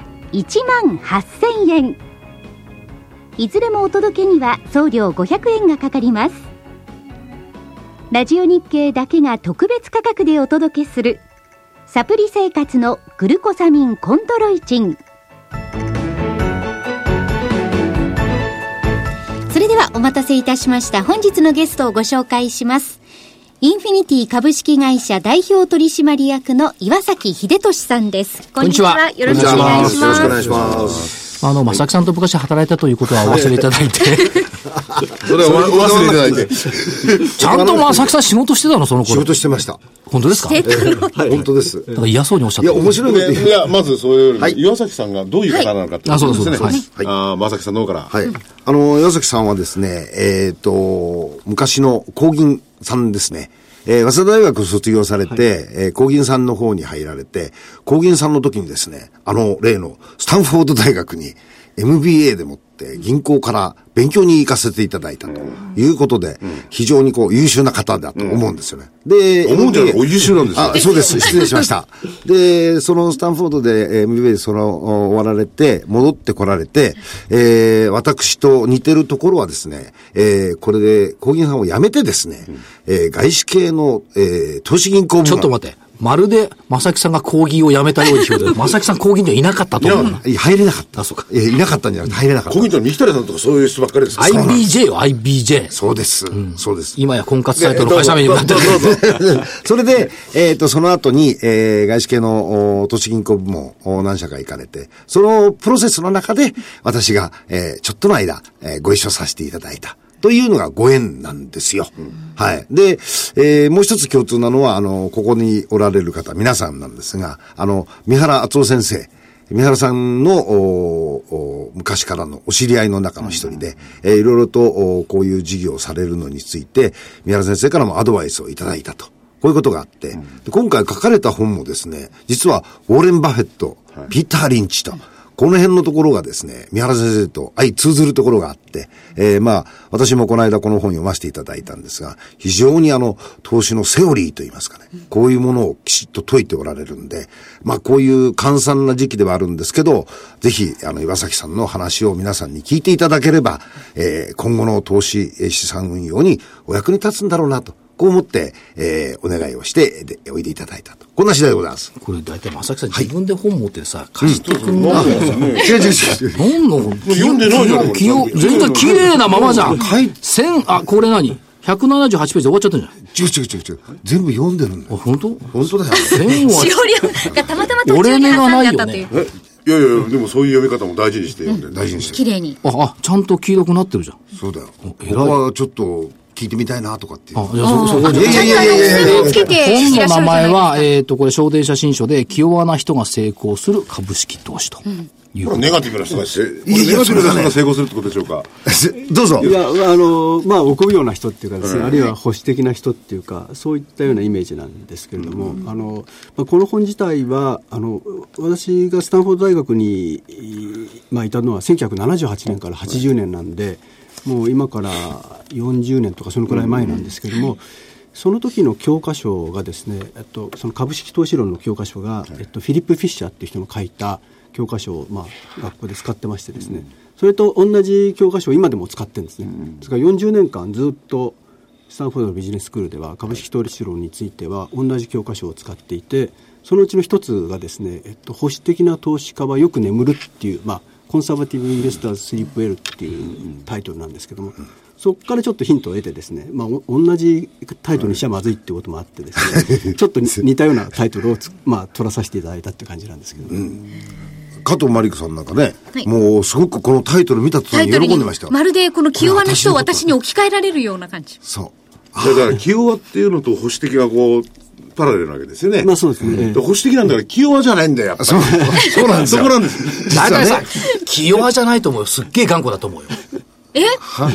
Speaker 2: 1万8000円。いずれもお届けには送料500円がかかります。ラジオ日経だけが特別価格でお届けするサプリ生活のグルコサミンコンドロイチン。それではお待たせいたしました。本日のゲストをご紹介します。インフィニティ株式会社代表取締役の岩崎秀俊さんですこ
Speaker 1: んにちは
Speaker 2: よろしくお願いし
Speaker 3: よろしくお
Speaker 2: ます
Speaker 3: 願いします。
Speaker 1: あの、正木さんと昔働いたということはお忘れいただいて。<laughs>
Speaker 4: それはお忘れいただいて。<laughs>
Speaker 1: ちゃんと正木さん仕事してたの、その
Speaker 3: 仕
Speaker 1: 頃。
Speaker 3: 事してました。
Speaker 1: 本当ですか？だ
Speaker 3: 本当です。
Speaker 1: から嫌そうにおっしゃっ
Speaker 3: いや、
Speaker 1: て
Speaker 3: 面白いこと言う
Speaker 4: いや、まずそれよりも、
Speaker 3: はい
Speaker 4: 岩崎さんがどういう方なのかってことですね。
Speaker 1: あそうです
Speaker 3: はい
Speaker 4: ああ、まさきさんの方から。
Speaker 3: はい。あの、岩崎さんはですね、えっ、と、昔の工銀さんですね。えー早稲田大学を卒業されて、えー工銀さんの方に入られて、工銀さんの時にですね、あの例のスタンフォード大学に MBA でもって銀行から勉強に行かせていただいたということで、非常にこう優秀な方だと思うんですよね。で、
Speaker 4: 思うんじゃないお優秀なんですよ
Speaker 3: あ、そうです。<laughs> 失礼しました。で、そのスタンフォードでえー MBA そのお終わられて、戻ってこられて、えー私と似てるところはですね、えーこれで工銀さんを辞めてですね、えー外資系の、えー投資銀行部門
Speaker 1: ちょっと待って。まるで、正木さんが講義をやめたように聞こえて、正木さん講義にはいなかったと思うな。
Speaker 3: いや入れなかった。
Speaker 1: あそうか
Speaker 3: えーいなかったんじゃなくて入れなかった
Speaker 4: コ。ギントの三木谷さんとかそういう人ばっかりですか
Speaker 1: IBJ よ、IBJ。
Speaker 3: そうです。そうです。
Speaker 1: 今や婚活サイトの会社名にもなってる。<laughs>
Speaker 3: それで、えっ、と、その後に、えー外資系のお投資銀行部門お何社か行かれて、そのプロセスの中で、私が、えーちょっとの間、えーご一緒させていただいた。というのがご縁なんですよ。はい。で、えーもう一つ共通なのは、あの、ここにおられる方、皆さんなんですが、あの、三原敦夫先生、三原さんのおお昔からのお知り合いの中の一人で、えーいろいろとおこういう事業をされるのについて、三原先生からもアドバイスをいただいたと。こういうことがあって、で今回書かれた本もですね、実はウォーレン・バフェット、ピーター・リンチと、この辺のところがですね、三原先生と相通ずるところがあって、えーまあ、私もこの間この本読ませていただいたんですが、非常にあの、投資のセオリーといいますかね、こういうものをきちっと解いておられるんで、まあ、こういう簡単な時期ではあるんですけど、ぜひ、あの、岩崎さんの話を皆さんに聞いていただければ、えー今後の投資、資産運用にお役に立つんだろうなと。こう思って、えーお願いをして、で、おいでいただいたと。こんな次第でございます。
Speaker 1: これ大体正木さん自分で本持ってさ、貸してくんな。
Speaker 3: 違う違う違う。
Speaker 1: 何の？本
Speaker 4: 読んでないじゃんこれ
Speaker 1: 器用全然綺麗なままじゃん。千、あ、これ何 ?178 ページで終わっちゃったんじゃない
Speaker 3: 違う違う違う違う。全部読んでるんだ。
Speaker 1: 本当？
Speaker 3: 本当だよ。
Speaker 1: 千は
Speaker 2: 使用量がたまたま途中に挟んじゃったという。
Speaker 4: えいやいや、でもそういう読み方も大事にして読んでる。
Speaker 3: 大事にして
Speaker 2: 綺麗に。
Speaker 1: あ、あ、ちゃんと黄色くなってるじゃん。
Speaker 3: そうだよ。ここはちょっと聞いてみたいなとかって。
Speaker 1: あ、じゃあそ、そこに。
Speaker 3: いやいやいやいや
Speaker 2: つけ
Speaker 1: 本の名前は。えっ、と、これ、小電写真書で、気弱な人が成功する株式投資という
Speaker 4: これネガティブな人がネガティブな人が成功するってことでしょうか。<laughs>
Speaker 3: どうぞ。
Speaker 5: いや、あの、まあ、臆病な人っていうかですね、あるいは保守的な人っていうか、そういったようなイメージなんですけれども、あの、まあ、この本自体は、あの、私がスタンフォード大学に、まあ、いたのは1978年から80年なんで、もう今から40年とかそのくらい前なんですけれども、その時の教科書がですね、えっと、その株式投資論の教科書が、えっと、フィリップ・フィッシャーっていう人の書いた教科書を、まあ、学校で使ってましてですね、それと同じ教科書を今でも使ってるんですね。ですから40年間ずっとスタンフォードのビジネススクールでは株式投資論については同じ教科書を使っていてそのうちの一つがですね、えっと、保守的な投資家はよく眠るっていう、まあ、 Conservative Investors Sleep Well っていうタイトルなんですけども、そこからちょっとヒントを得てですね、まあ、お同じタイトルにしちゃまずいっていうこともあってですね、ちょっとに <laughs> 似たようなタイトルをつ、まあ、取らさせていただいたっていう感じなんですけど、
Speaker 3: 加藤真理子さんなんかね、
Speaker 2: はい
Speaker 3: もうすごくこのタイトル見た途端に喜んでましたよ。
Speaker 2: まるでこの気弱な人を私に置き換えられるような感じ。
Speaker 3: そう。
Speaker 4: だから、清和っていうのと保守的がこう、パラレルなわけですよね。
Speaker 5: まあそうですね。ええ。
Speaker 4: 保守的なんだから、清和じゃないんだよ、やっぱり。
Speaker 3: そう。なんですよ。
Speaker 4: そこなんです。
Speaker 1: 大体さ、気弱じゃないと思うよ。すっげえ頑固だと思うよ。
Speaker 2: え？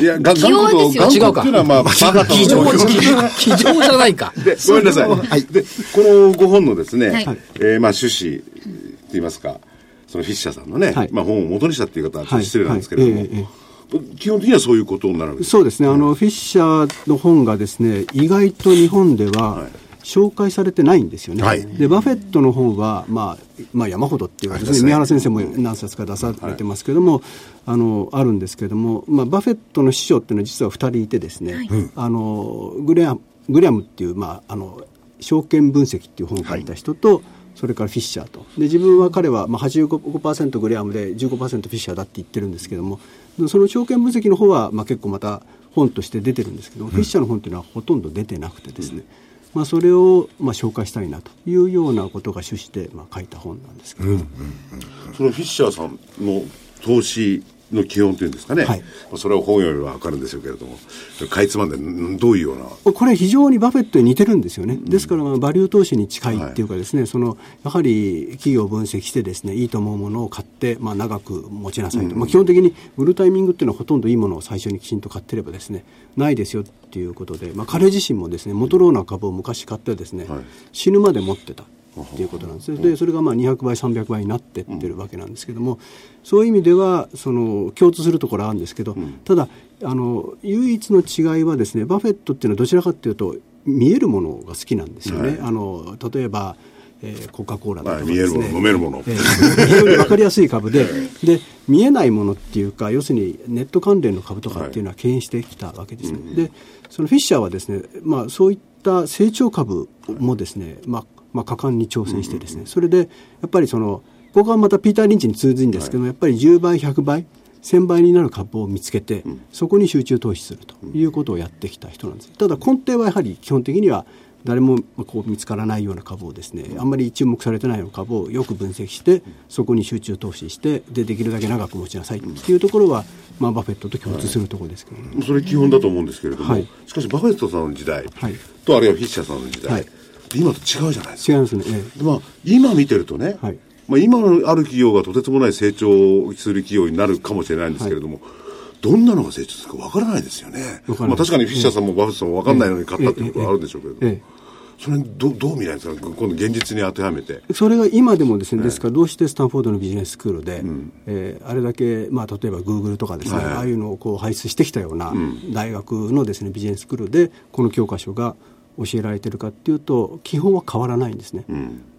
Speaker 4: いや、が
Speaker 2: 清和ですよ。
Speaker 4: 頑固というのは、まあ、バカと
Speaker 1: 気丈、気気丈じゃないか。
Speaker 4: で、ごめんなさい。で、このご本のですね、
Speaker 2: はい。
Speaker 4: えーまあ、趣旨って言いますか、そのフィッシャーさんのね、
Speaker 5: はい。
Speaker 4: まあ、本を元にしたっていう方はちょっと失礼なんですけれども、基本的にはそういうことになるわけです。
Speaker 5: そうですね、あのフィッシャーの本がですね意外と日本では紹介されてないんですよね、
Speaker 3: はい。
Speaker 5: でバフェットの本は、まあまあ、山ほどっていうかですね、三原先生も何冊か出されてますけれども、あのあるんですけれども、まあ、バフェットの師匠っていうのは実は2人いてですね、あのグレアムグレアムっていう、まあ、あの証券分析っていう本を書いた人と、それからフィッシャーと。で自分は彼はまあ85%グレアムで15%フィッシャーだって言ってるんですけどもその証券分析の方はまあ結構また本として出てるんですけど、フィッシャーの本っていうのはほとんど出てなくてですね、まあ、それをまあ紹介したいなというようなことが趣旨でまあ書いた本なんですけど、
Speaker 4: そのフィッシャーさんの投資の基本っていうんですかね。
Speaker 5: はい
Speaker 4: まあそれは本よりはわかるんでしょうけれども、かいつまんで、んどういうような。
Speaker 5: これ非常にバフェットに似てるんですよね。ですから、まあバリュー投資に近いっていうかですね、その、やはり企業を分析してですね、いいと思うものを買って、まあ長く持ちなさいと。まあ基本的に売るタイミングっていうのはほとんどいいものを最初にきちんと買ってればですね、ないですよっていうことで、まあ彼自身もですね、モトローラ株を昔買ってですね、
Speaker 4: はい
Speaker 5: 死ぬまで持ってた。っていうことなんですね。でそれがまあ200倍300倍になってってるわけなんですけども、そういう意味ではその共通するところはあるんですけど、ただあの唯一の違いはですねバフェットっていうのはどちらかというと見えるものが好きなんですよね。あの例えばえーコカ・コーラだとか
Speaker 4: はい見えるもの飲めるもの。
Speaker 5: えー非常に分かりやすい株でで見えないものっていうか要するにネット関連の株とかっていうのは牽引してきたわけですね、でそのフィッシャーはですね、まあ、そういった成長株もですね、まあまあ、果敢に挑戦してですね、それでやっぱりそのここはまたピーター・リンチに通ずるんですけど、やっぱり10倍100倍1000倍になる株を見つけて、そこに集中投資するということをやってきた人なんです。ただ根底はやはり基本的には誰もこう見つからないような株をですねあんまり注目されてないような株をよく分析してそこに集中投資してでできるだけ長く持ちなさいっていうところは、まあ、バフェットと共通するところですけどね。
Speaker 4: それ基本だと思うんですけれども、
Speaker 5: はい。
Speaker 4: しかしバフェットさんの時代
Speaker 5: はい。
Speaker 4: と、あるいはフィッシャーさんの時代、
Speaker 5: はい
Speaker 4: 今と違うじゃないですか。
Speaker 5: 違いますね、ええ。
Speaker 4: でまあ、今見てるとね、
Speaker 5: はい。
Speaker 4: まあ、今のある企業がとてつもない成長する企業になるかもしれないんですけれども、どんなのが成長するかわからないですよね。まあ、確かにフィッシャーさんもバフェットさんもわかんないのに買ったっていうことはあるんでしょうけれど。も、
Speaker 5: ええ
Speaker 4: それどどう見ないんですか？今度現実に当てはめて。
Speaker 5: それが今でもですね、ですからどうしてスタンフォードのビジネススクールで、えーあれだけ、まあ、例えばグーグルとかですね、
Speaker 4: はい。
Speaker 5: ああいうのをこう輩出してきたような大学のですねビジネススクールでこの教科書が教えられてるかっていうと基本は変わらないんですね。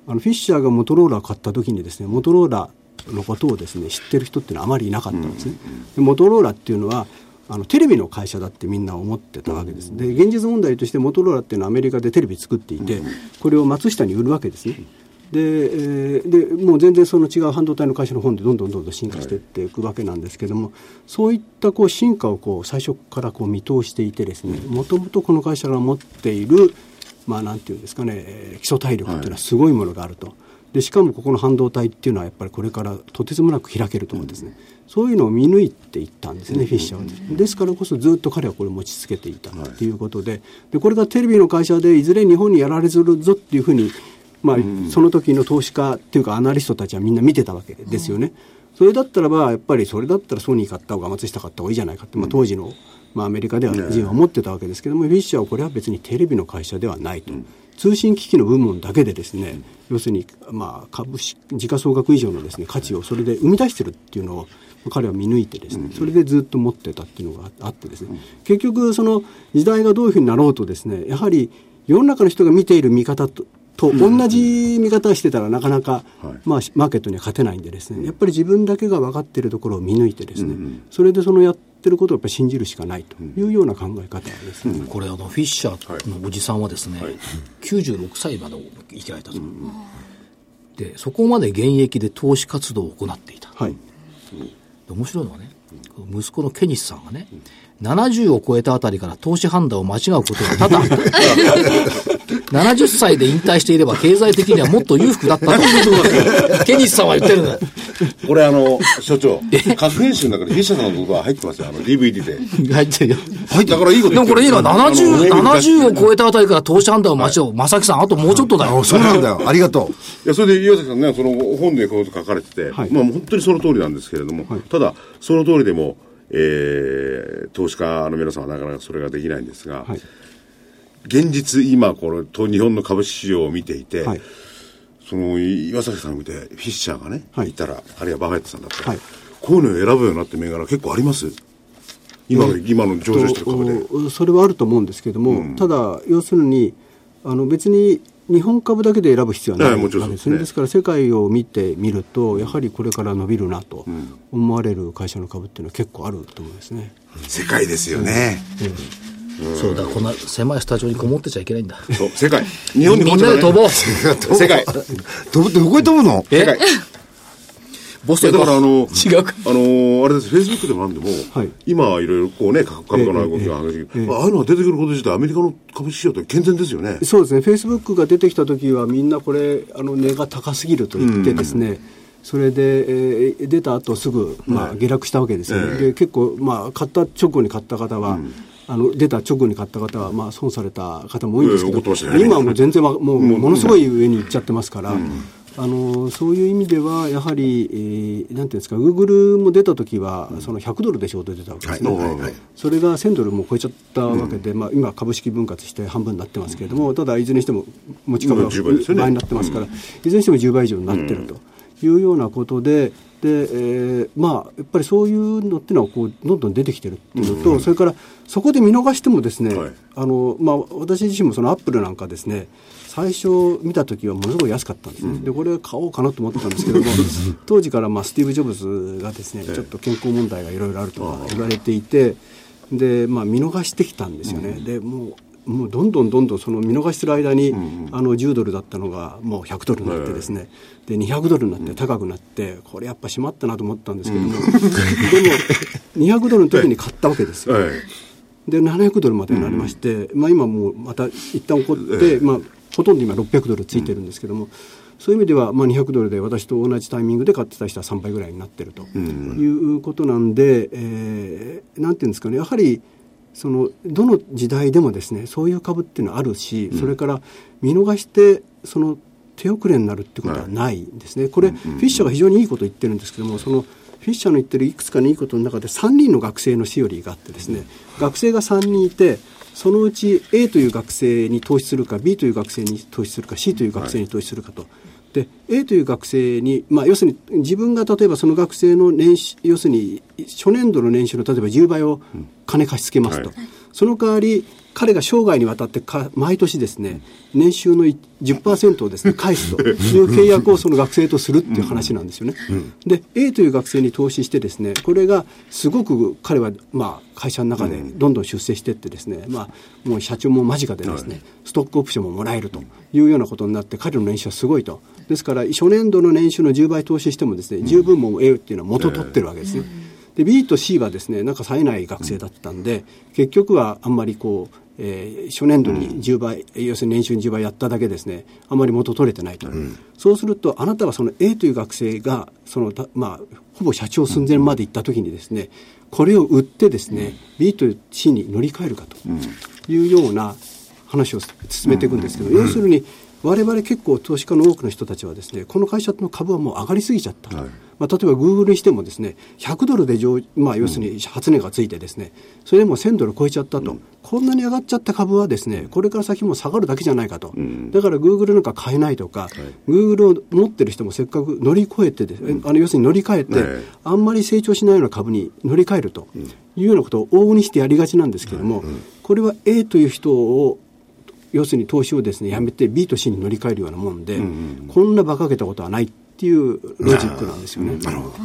Speaker 5: あのフィッシャーがモトローラを買った時にですねモトローラのことをですね知ってる人っていうのはあまりいなかったんですね。でモトローラっていうのはあのテレビの会社だってみんな思ってたわけです。で現実問題としてモトローラっていうのはアメリカでテレビ作っていてこれを松下に売るわけですね。で,、えーでもう全然その違う半導体の会社の本でどんどんどんどん進化していっていくわけなんですけども、そういったこう進化をこう最初からこう見通していてですねもともとこの会社が持っているまあなんていうんですかねえー基礎体力っていうのはすごいものがあると。でしかもここの半導体っていうのはやっぱりこれからとてつもなく開けると思うんですね、そういうのを見抜いていったんですね、フィッシャーはです、ですからこそずっと彼はこれを持ち続けていたということで。でこれがテレビの会社でいずれ日本にやられるぞっていうふうにまあ、その時の投資家っていうかアナリストたちはみんな見てたわけですよね。それだったらばやっぱりそれだったらソニー買った方が松下買った方がいいじゃないかって、まあ、当時の、まあ、アメリカでは人は思ってたわけですけども、フィッシャーはこれは別にテレビの会社ではないと。通信機器の部門だけでですね、要するに、まあ、株式時価総額以上のですね価値をそれで生み出してるっていうのを彼は見抜いてですね、それでずっと持ってたっていうのがあってですね、結局その時代がどういうふうになろうとですねやはり世の中の人が見ている見方とと同じ見方をしてたらなかなか、まあ、マーケットには勝てないんでですね。やっぱり自分だけが分かっているところを見抜いてですね、それでそのやってることをやっぱり信じるしかないというような考え方ですね。
Speaker 1: これあのフィッシャーのおじさんはですね、96歳まで生きられたと、でそこまで現役で投資活動を行っていた、
Speaker 5: はい。
Speaker 1: で面白いのはね、息子のケニスさんがね、70を超えたあたりから投資判断を間違うことが多々あった。<laughs> 70歳で引退していれば経済的にはもっと裕福だったと。ケニスさんは言ってるんだ。
Speaker 4: これあの、所長、各編集の中にフィッシャーさんのことが入ってますよ、あの DVD で。
Speaker 1: 入ってるよ。
Speaker 4: はい、だからいいこと
Speaker 1: でもこれいいのは
Speaker 4: あの
Speaker 1: 70、
Speaker 4: 上に出して
Speaker 1: 70を超えたあたりから投資判断を間違う。正木さん、あともうちょっとだよ。
Speaker 3: そうなんだよ。<laughs> ありがと
Speaker 4: いや、それで岩崎さんね、その本でこういうこと書かれてて、
Speaker 5: はい
Speaker 4: まあ本当にその通りなんですけれども、ただ、その通りでも、えー、投資家の皆さんはなかなかそれができないんですが、
Speaker 5: はい。
Speaker 4: 現実今これと日本の株式市場を見ていて、
Speaker 5: はい。
Speaker 4: その岩崎さんを見てフィッシャーがね、
Speaker 5: はい。
Speaker 4: い、たらあるいはバフェットさんだったら、
Speaker 5: はい。
Speaker 4: こういうのを選ぶようになって銘柄結構あります？今の、今の上場してる株で。
Speaker 5: とそれはあると思うんですけども、ただ、要するにあの別に日本株だけで選ぶ必要はない
Speaker 4: ええもちろん
Speaker 5: わけ
Speaker 4: ですね
Speaker 5: ですから世界を見てみるとやはりこれから伸びるなと思われる会社の株っていうのは結構あると思いますね。
Speaker 3: 世界ですよね。
Speaker 1: そうだ、こんな狭いスタジオにこもってちゃいけないんだ。
Speaker 4: そう世界。日本に
Speaker 1: み
Speaker 4: こっちはね
Speaker 1: んなで飛ぼう。
Speaker 4: 世界。<laughs>
Speaker 3: 飛ぶってどこへ飛ぶの？
Speaker 1: え
Speaker 4: 世界。だからあの、
Speaker 1: 違うか。
Speaker 4: あのーあれです、フェイスブックでもなんでも、
Speaker 5: はい。
Speaker 4: 今はいろいろこうね、株価の動きが激しい、
Speaker 5: ええええ
Speaker 4: ああいうのが出てくること自体、アメリカの株式市場って健全ですよね。
Speaker 5: そうですね、フェイスブックが出てきた時は、みんなこれ、あの値が高すぎると言ってですね、それで、えー、出た後すぐ、まあ、下落したわけですよね、で結構、まあ、買った直後に買った方は、あの出た直後に買った方は、まあ、損された方も多いんですけど、今はもう全然、もうものすごい上に行っちゃってますから。あのそういう意味では、やはり、えー、なんていうんですか、グーグルも出た時は、その100ドルで仕事出たわけですね、はい。はいはい、それが1000ドルも超えちゃったわけで、うん、まあ、今、株式分割して半分になってますけれども、ただ、いずれにしても持ち株が倍になってますから、いずれにしても10倍以上になってると。いうようなことで、で、えー、まあ、やっぱりそういうのっていうのはこう、どんどん出てきてるっていうのと、うん、それからそこで見逃してもですね、はい、あの、まあ、私自身もそのアップルなんかですね、最初見た時はものすごい安かったんですね、うん、でこれ買おうかなと思ってたんですけども <laughs> 当時からまあスティーブ・ジョブズがですねちょっと健康問題がいろいろあるとか言われていてで、まあ、見逃してきたんですよね、うん、でもうもうどんどんどんどんその見逃してる間に、うんあの10ドルだったのがもう100ドルになってですね、で200ドルになって高くなって、これやっぱしまったなと思ったんですけども、うん、でも200ドルの時に買ったわけですよ。はい、で700ドルまでになりまして、まあ、今もうまた一旦起こって、まあ、ほとんど今600ドルついてるんですけども、そういう意味では、まあ、200ドルで私と同じタイミングで買ってた人は3倍ぐらいになってるということなんで、えー、なんていうんですかね、やはりそのどの時代でもですねそういう株っていうのはあるし、それから見逃してその手遅れになるってことはないんですね。これ、フィッシャーが非常にいいことを言ってるんですけどもそのフィッシャーの言ってるいくつかのいいことの中で3人の学生のシオリーがあってですね学生が3人いてそのうち A という学生に投資するか B という学生に投資するか C という学生に投資するかと。で A という学生に、まあ、要するに自分が例えばその学生の年収要するに初年度の年収の例えば10倍を金貸し付けますと、はい、その代わり彼が生涯にわたってか毎年ですね年収の10%をですね返すと <laughs> いう契約をその学生とするっていう話なんですよね。で A という学生に投資してですねこれがすごく彼はまあ会社の中でどんどん出世していってですねまあもう社長も間近でですねストックオプションももらえるというようなことになって彼の年収はすごいとですから初年度の年収の10倍投資してもですね十分もう A っていうのは元取ってるわけですね。で B と C はですねなんか冴えない学生だったんで結局はあんまりこうえー、初年度に10倍、うん、要するに年収に10倍やっただけですね、あまり元取れてないと、うん、そうすると、あなたはその A という学生が、そのまあ、ほぼ社長寸前まで行ったときにですね、これを売ってですね、うん、B と C に乗り換えるかというような話を進めていくんですけど、要するに、我々結構投資家の多くの人たちはですね、この会社の株はもう上がりすぎちゃった。はい。まあ、例えばグーグルにしてもですね100ドルで上、まあ、要するに初値がついてですねそれでも1000ドル超えちゃったと、うん、こんなに上がっちゃった株はですねこれから先も下がるだけじゃないかと、うん、だからグーグルなんか買えないとか、グーグルを持ってる人もせっかく乗り越えてあの要するに乗り換えて、ね、あん。まり成長しないような株に乗り換えるというようなことを往々にしてやりがちなんですけれども、これは A という人を要するに投資をですねやめて B と C に乗り換えるようなもんで、こんな馬鹿げたことはないっていうロジックなんですよね。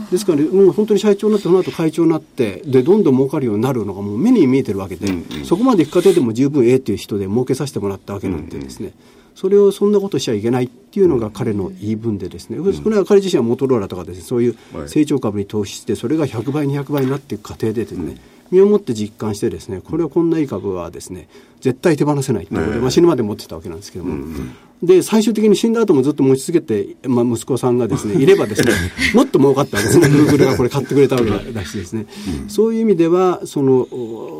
Speaker 5: ですから、ね、もう本当に社長になって、その後会長になって、で、どんどん儲かるようになるのがもう目に見えてるわけで、うんうん、そこまでいく過程でも十分ええっていう人で儲けさせてもらったわけなんでですね、うんうん、それをそんなことしちゃいけないっていうのが彼の言い分でですね、うん、これは彼自身はモトローラとかですね、そういう成長株に投資して、それが100倍、200倍になっていく過程でですね、うん身をもって実感してですねこれはこんないい株はですね絶対手放せないということで、まあ、死ぬまで持ってたわけなんですけども、で最終的に死んだ後もずっと持ち続けて、まあ、息子さんがですね <laughs> いればですねもっと儲かったわけですね。<laughs> グーグルがこれ買ってくれたわけだしですね、そういう意味ではその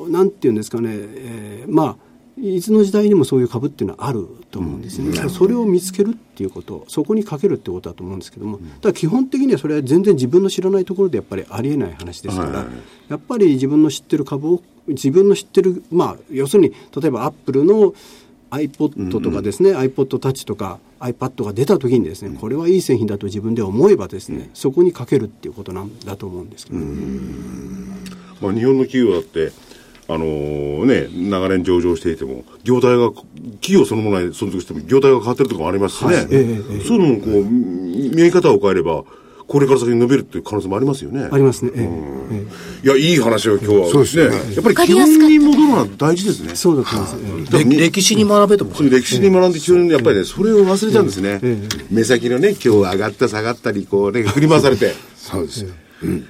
Speaker 5: なんていうんですかね、えー、まあいつの時代にもそういう株っていうのはあると思うんですね、うん、それを見つけるっていうことそこにかけるってことだと思うんですけども、ただ基本的にはそれは全然自分の知らないところでやっぱりありえない話ですから、やっぱり自分の知ってる株を自分の知ってるまあ要するに例えばアップルの iPod とかですね、うん、iPod Touch とか iPad が出た時にですねこれはいい製品だと自分で思えばですねそこにかけるっていうことなんだと思うんですけど、
Speaker 4: まあ、日本の企業だってあのー、ね、長年上場していても、業態が、企業そのものに存続しても、業態が変わってるとかもありますしね、はいえー、そういうのもこう、見え方を変えれば、これから先に伸びるっていう可能性もありますよね。
Speaker 5: ありますね。え
Speaker 4: ー、いや、いい話を今日は、そうですね。やっぱり基本に戻るのは大事ですね。
Speaker 5: そうだと思います。
Speaker 1: 歴史に学べと
Speaker 4: そう歴史に学んで、急にやっぱりね、それを忘れちゃうんですね。目先のね、今日上がった下がったり、こうね、振り回されて。
Speaker 3: そうです。うん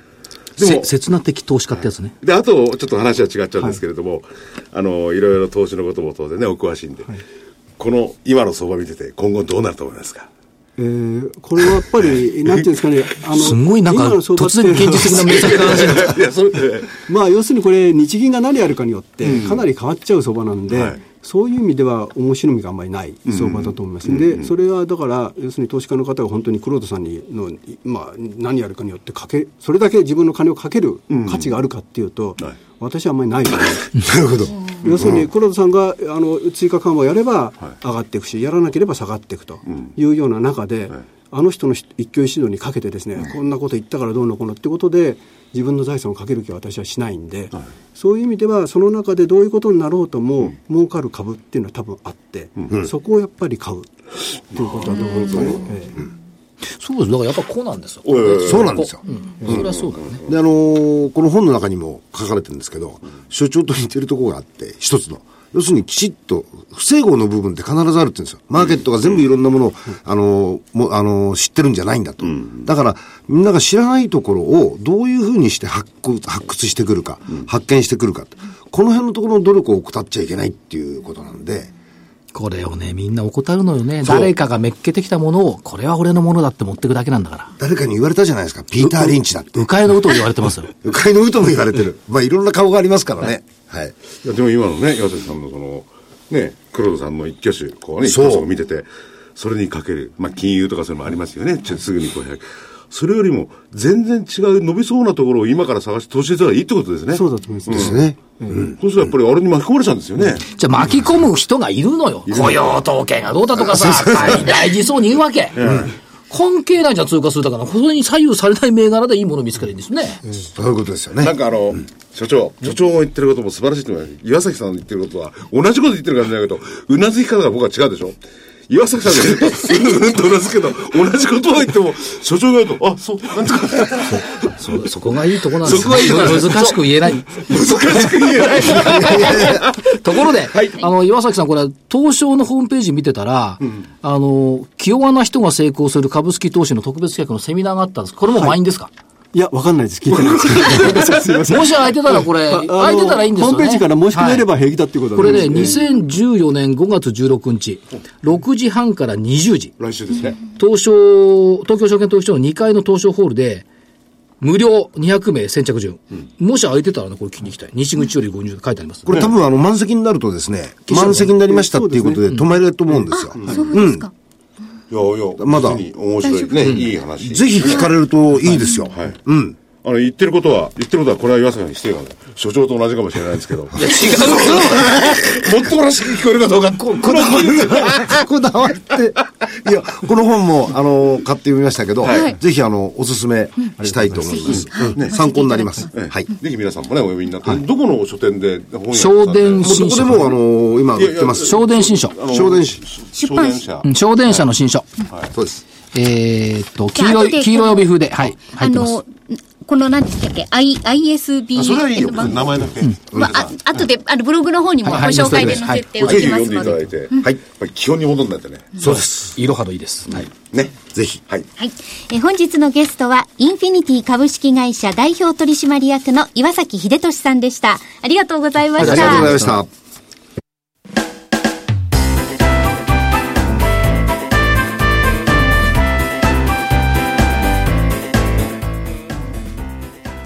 Speaker 1: でも刹那的投資家ってやつね、
Speaker 4: であとちょっと話は違っちゃうんですけれども、はい、あのいろいろ投資のことも当然ねお詳しいんで、はい、この今の相場見てて今後どうなると思いますか？
Speaker 5: えー、これはやっぱり、<laughs> なんていうんですかね、
Speaker 1: あの、すごいなんか、突然現実的な明細な話になった。<laughs> <laughs> いや、それ
Speaker 5: まあ、要するにこれ、日銀が何やるかによって、かなり変わっちゃう相場なんで、うんはいそういう意味では面白みがあんまりない相場だと思います、うん、でそれはだから要するに投資家の方が本当に黒田さんにの、まあ、何やるかによってかけそれだけ自分の金をかける価値があるかっていうと、うんはい、私はあんまりない <laughs> な
Speaker 3: るほど。
Speaker 5: 要するに黒田さんがあの追加緩和やれば上がっていくし、やらなければ下がっていくというような中で、はい。あの人の一挙一動にかけてですね、こんなこと言ったからどうのこうのってことで自分の財産をかける気は私はしないんで、はい、そういう意味ではその中でどういうことになろうとも、うん、儲かる株っていうのは多分あって、うん、そこをやっぱり買うっていうことだと思うんですよね。
Speaker 1: そうです。だからやっぱこうなんですよ。
Speaker 3: そうなんですよ。
Speaker 1: うん、それはそうだね。
Speaker 3: で、あのー、この本の中にも書かれてるんですけど、所長と似てるところがあって、一つの。要するにきちっと、不整合の部分って必ずあるって言うんですよ。マーケットが全部いろんなものを、あの、もあの、知ってるんじゃないんだと。だから、みんなが知らないところをどういうふうにして発掘発掘してくるか、発見してくるか。この辺のところの努力を怠っちゃいけないっていうことなんで、
Speaker 1: これをね、みんな怠るのよね。誰かがめっけてきたものを、これは俺のものだって持ってくだけなんだから。
Speaker 3: 誰かに言われたじゃないですか。ピーター・リンチだって。
Speaker 1: 迂回の歌も言われてますよ。
Speaker 3: 迂回の歌も言われてる。まあ、いろんな顔がありますからね。はい。
Speaker 4: いや、でも今のね、岩崎さんのその、ね、黒田さんの一挙手、こうね、一挙手を見てて、それにかける、まあ、金融とかそういうのもありますよね。すぐにこうそれよりも全然違う伸びそうなところを今から探して投資したらいいってことですね。
Speaker 5: そうだと思います。
Speaker 3: ですね。
Speaker 4: うん。そうするとやっぱりあれに巻き込まれちゃうんですよね。
Speaker 1: じゃあ巻き込む人がいるのよ。雇用統計がどうだとかさ、<laughs> 大事そうに言うわけ。うん関係ないじゃん、通貨するだから、それに左右されない銘柄でいいものを見つけるんですね。
Speaker 3: そういうことですよね。
Speaker 4: なんかあの、所長、所長が言ってることも素晴らしいと思います。岩崎さんの言ってることは、同じこと言ってる感じだけど、うなずき方が僕は違うでしょ岩崎さんが言うんうんとうなずけど、同じことを言っても、所長が言うと、あ、そう、なんとか。
Speaker 1: そ、<laughs> そこがいいとこなんですよ。そこがいい難しく言えない。
Speaker 4: 難しく言えない。<laughs>
Speaker 1: ところで、はい、あの、岩崎さん、これ、東証のホームページ見てたら、うん、あの、気弱な人が成功する株式投資の特別企画のセミナーがあったんです。これも満員ですか、はい
Speaker 5: いや、わかんないです。聞いてないです <laughs>
Speaker 1: もし空いてたらこれ、空いてたらいいんですよ、
Speaker 5: ね、ホームページから申し込めれば平気だっていうこと
Speaker 1: これね、2014年5月16日、6時半から20時。
Speaker 4: 来週ですね。
Speaker 1: 東証、東京証券取引所の2階の東証ホールで、無料200名先着順、うん、もし空いてたらね、これ気に行きたい。西口より50書いてあります。
Speaker 3: これ多分あの満席になるとですね、満席になりましたっていうことで止まれると思うんですよ。
Speaker 2: そうですか。
Speaker 4: いやいや、まだ。面白いね、いい話。
Speaker 3: ぜひ聞かれるといいですよ。はい。うん。
Speaker 4: あの、言ってることは、言ってることは、これは岩坂にしてよ。所長と同じかもしれないですけど。いや、違うもっともらしく聞こえるかどうか。こ
Speaker 3: こだわって、こだわって。いや、この本も、あの、買って読みましたけど、はい、ぜひ、あの、おすすめしたいと思います。うんね、参考になります。
Speaker 4: はい。ぜひ皆さんもね、お読みになって、どこの書店で本
Speaker 1: 屋小電新
Speaker 3: 書。どこでも、あの、今売ってます。
Speaker 1: 小電新書。
Speaker 3: 小電
Speaker 2: 出版社。
Speaker 1: 小電社の新書。
Speaker 3: はい。そうです。
Speaker 1: えっと、黄色い、黄色い帯風で、はい。入ってます。
Speaker 2: この何でしたっけ ?I、ISB。
Speaker 4: それはいいよ。名前だけ。
Speaker 2: まあ、あとで、あの、ブログの方にもご紹介で載せておきますので。
Speaker 4: ぜひ読んでいただいて。はい。基本に戻んないとね。
Speaker 1: そうです。色肌いいです。はい。
Speaker 4: ね。ぜひ。
Speaker 2: はい。はい。え、本日のゲストは、インフィニティ株式会社代表取締役の岩崎秀俊さんでした。ありがとうございました。あ
Speaker 3: りがとうございました。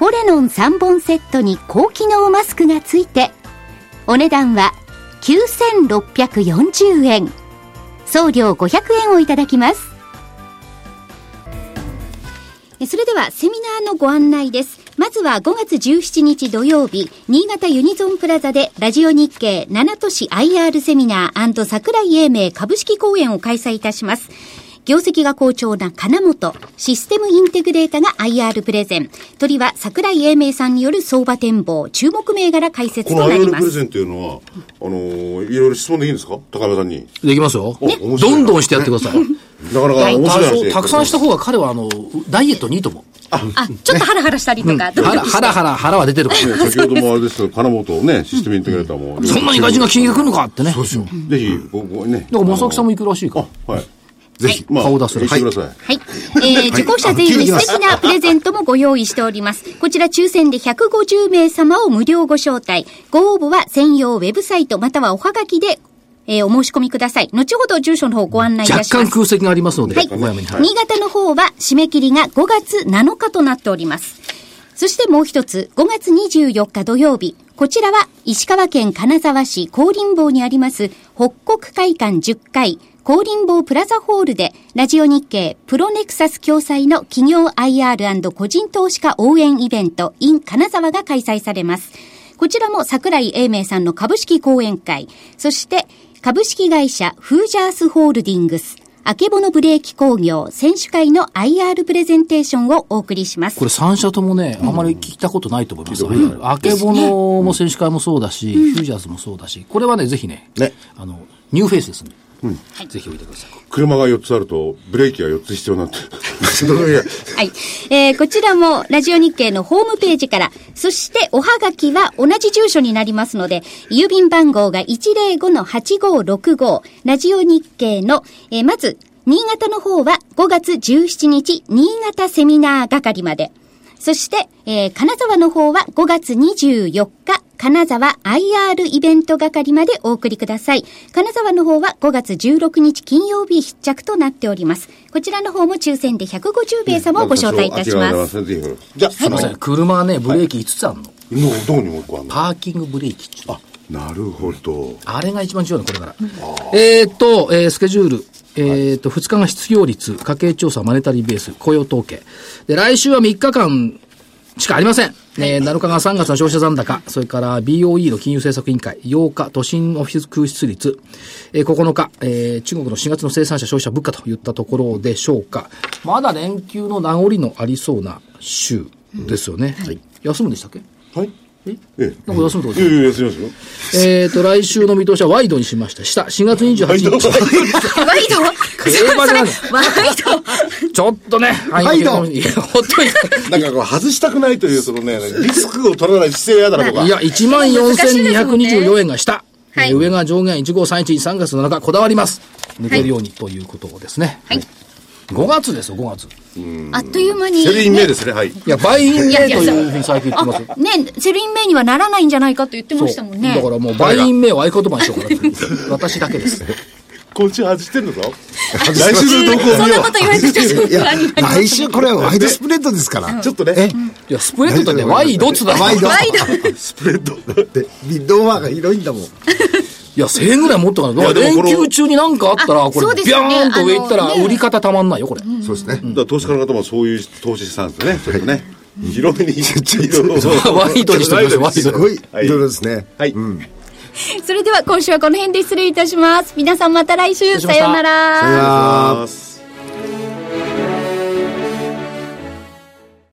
Speaker 2: ポレノン3本セットに高機能マスクがついてお値段は9640円送料500円をいただきますそれではセミナーのご案内です。まずは5月17日土曜日、新潟ユニゾンプラザでラジオ日経7都市 IR セミナー桜井英明株式講演を開催いたします。業績が好調な金本、システムインテグレータが IR プレゼン。鳥は桜井英明さんによる相場展望、注目銘柄解説となります。
Speaker 4: プレゼンっていうのは、あのーいろいろ質問できるんですか？高山さんに。
Speaker 1: できますよ。
Speaker 4: 面白い
Speaker 1: どんどんしてやってください。<laughs>
Speaker 4: なかなか面白い
Speaker 1: たくさんした方が彼はあの、ダイエットにいいと思う。
Speaker 2: あ、ちょっとハラハラしたりとか、ドキ
Speaker 1: ハラハラハラ、腹は出てるから。
Speaker 4: 先ほどもあれですけど、金本をね、システムインテグレーターも。
Speaker 1: そんなに外人が金が来るのかってね。
Speaker 4: ぜひ、ここね。
Speaker 1: だから、正木さんも行くらしいか
Speaker 4: あ、
Speaker 1: ら。
Speaker 4: はい。
Speaker 3: ぜひ。
Speaker 4: まあ、
Speaker 1: 顔出す
Speaker 4: 言ってください。
Speaker 2: はい。えー、受講者全員に素敵なプレゼントもご用意しております。こちら抽選で150名様を無料ご招待。ご応募は専用ウェブサイトまたはおはがきで、えー、お申し込みください。後ほど住所の方ご案内いた
Speaker 1: 若
Speaker 2: します。
Speaker 1: 干空席がありますので、
Speaker 2: はい。
Speaker 1: お早めに。はい
Speaker 2: 新潟の方は締め切りが5月7日となっております。そしてもう一つ、5月24日土曜日。こちらは石川県金沢市高林坊にあります北国会館10階高林坊プラザホールでラジオ日経プロネクサス共催の企業 IR& 個人投資家応援イベント in 金沢が開催されます。こちらも桜井英明さんの株式講演会、そして株式会社フージャースホールディングス、あけぼのブレーキ工業選手会の IR プレゼンテーションをお送りします。
Speaker 1: こ。れ3社ともね、あまり聞いたことないと思います。あけぼのも選手会もそうだし、フュージャーズもそうだし、これはね、ぜひね、
Speaker 3: ね。
Speaker 1: あの、ニューフェイスですんで、ぜひおいてください。
Speaker 4: 車が4つあると、ブレーキが4つ必要になって。
Speaker 2: はい。えー、こちらもラジオ日経のホームページから、そしておはがきは同じ住所になりますので、郵便番号が105-8565、ラジオ日経の、えー、まず、新潟の方は5月17日、新潟セミナー係まで。そして、えー、金沢の方は5月24日、金沢 IR イベント係までお送りください。金沢の方は5月16日金曜日必着となっております。こちらの方も抽選で150名様をご招待いたします。
Speaker 4: じゃあ、
Speaker 1: すいません、車はね、ブレーキ5つあるの。
Speaker 4: もうどこにもるの？
Speaker 1: パーキングブレーキ
Speaker 4: あ、なるほど。
Speaker 1: あれが一番重要なの、これから。えーっと、えースケジュール。えーっと、2日が失業率、家計調査、マネタリーベース、雇用統計。で、来週は3日間しかありません。えー7日が3月の消費者残高、それから BOE の金融政策委員会、8日、都心オフィス空室率、えー9日、えー中国の4月の生産者消費者物価といったところでしょうか。まだ連休の名残のありそうな週ですよね。休むんでしたっけ？
Speaker 4: はい。
Speaker 1: え？
Speaker 4: え
Speaker 1: なんか休むとこ
Speaker 4: え。い？やいや、休みますよ。
Speaker 1: えっと、来週の見通しはワイドにしました。下、4月28日。
Speaker 2: ワイド？
Speaker 1: 競馬じゃない
Speaker 2: ワイド？
Speaker 1: ちょっとね、ワ
Speaker 3: イド？
Speaker 1: いや、ほっといて。
Speaker 4: なんかこう、外したくないという、そのね、リスクを取らない姿勢が嫌だなとか。
Speaker 1: いや、14,224円が下。
Speaker 2: はい
Speaker 1: えー上が上限1531、3月7日、こだわります。抜けるようにということですね。
Speaker 2: はい。
Speaker 1: 5月ですよ、5月。
Speaker 2: あっという間に。
Speaker 4: sell in May ですね、はい。
Speaker 1: いや、 buy in May と
Speaker 2: いやいや
Speaker 1: いうふうに最近言ってます
Speaker 2: ね、 sell in May にはならないんじゃないかと言ってましたもんね。
Speaker 1: だからもう、 buy in May を合言葉にしようかなと。<laughs> 私だけです。
Speaker 4: 今週外してんのぞ。来週の動向を
Speaker 2: そんなこと言われてちょっと
Speaker 3: いや
Speaker 2: 不安。
Speaker 3: 来週これはワイドスプレッドですから。
Speaker 4: う。ちょっとね、
Speaker 3: え？
Speaker 1: いや、スプレッドだってワイドっつだ
Speaker 3: ワイ <laughs> ド。
Speaker 4: スプレッド。
Speaker 3: で、ビッドオーバーが広いんだもん。
Speaker 1: いや、1000円ぐらい持っとかない。
Speaker 4: いやで
Speaker 1: 連休中になんかあったら、これ、ビャーンと上行ったら、売り方たまんないよ、これ。
Speaker 3: そうですね。
Speaker 4: だから投資家の方もそういう投資したんですよね。ちょっとね。広めに。<laughs>
Speaker 1: ワイドにしてくださいワイド
Speaker 3: すごい、い
Speaker 4: はい
Speaker 3: ろいろですね。
Speaker 4: はい。
Speaker 2: それでは今週はこの辺で失礼いたします。皆さんまた来週。さようなら。
Speaker 3: さよなら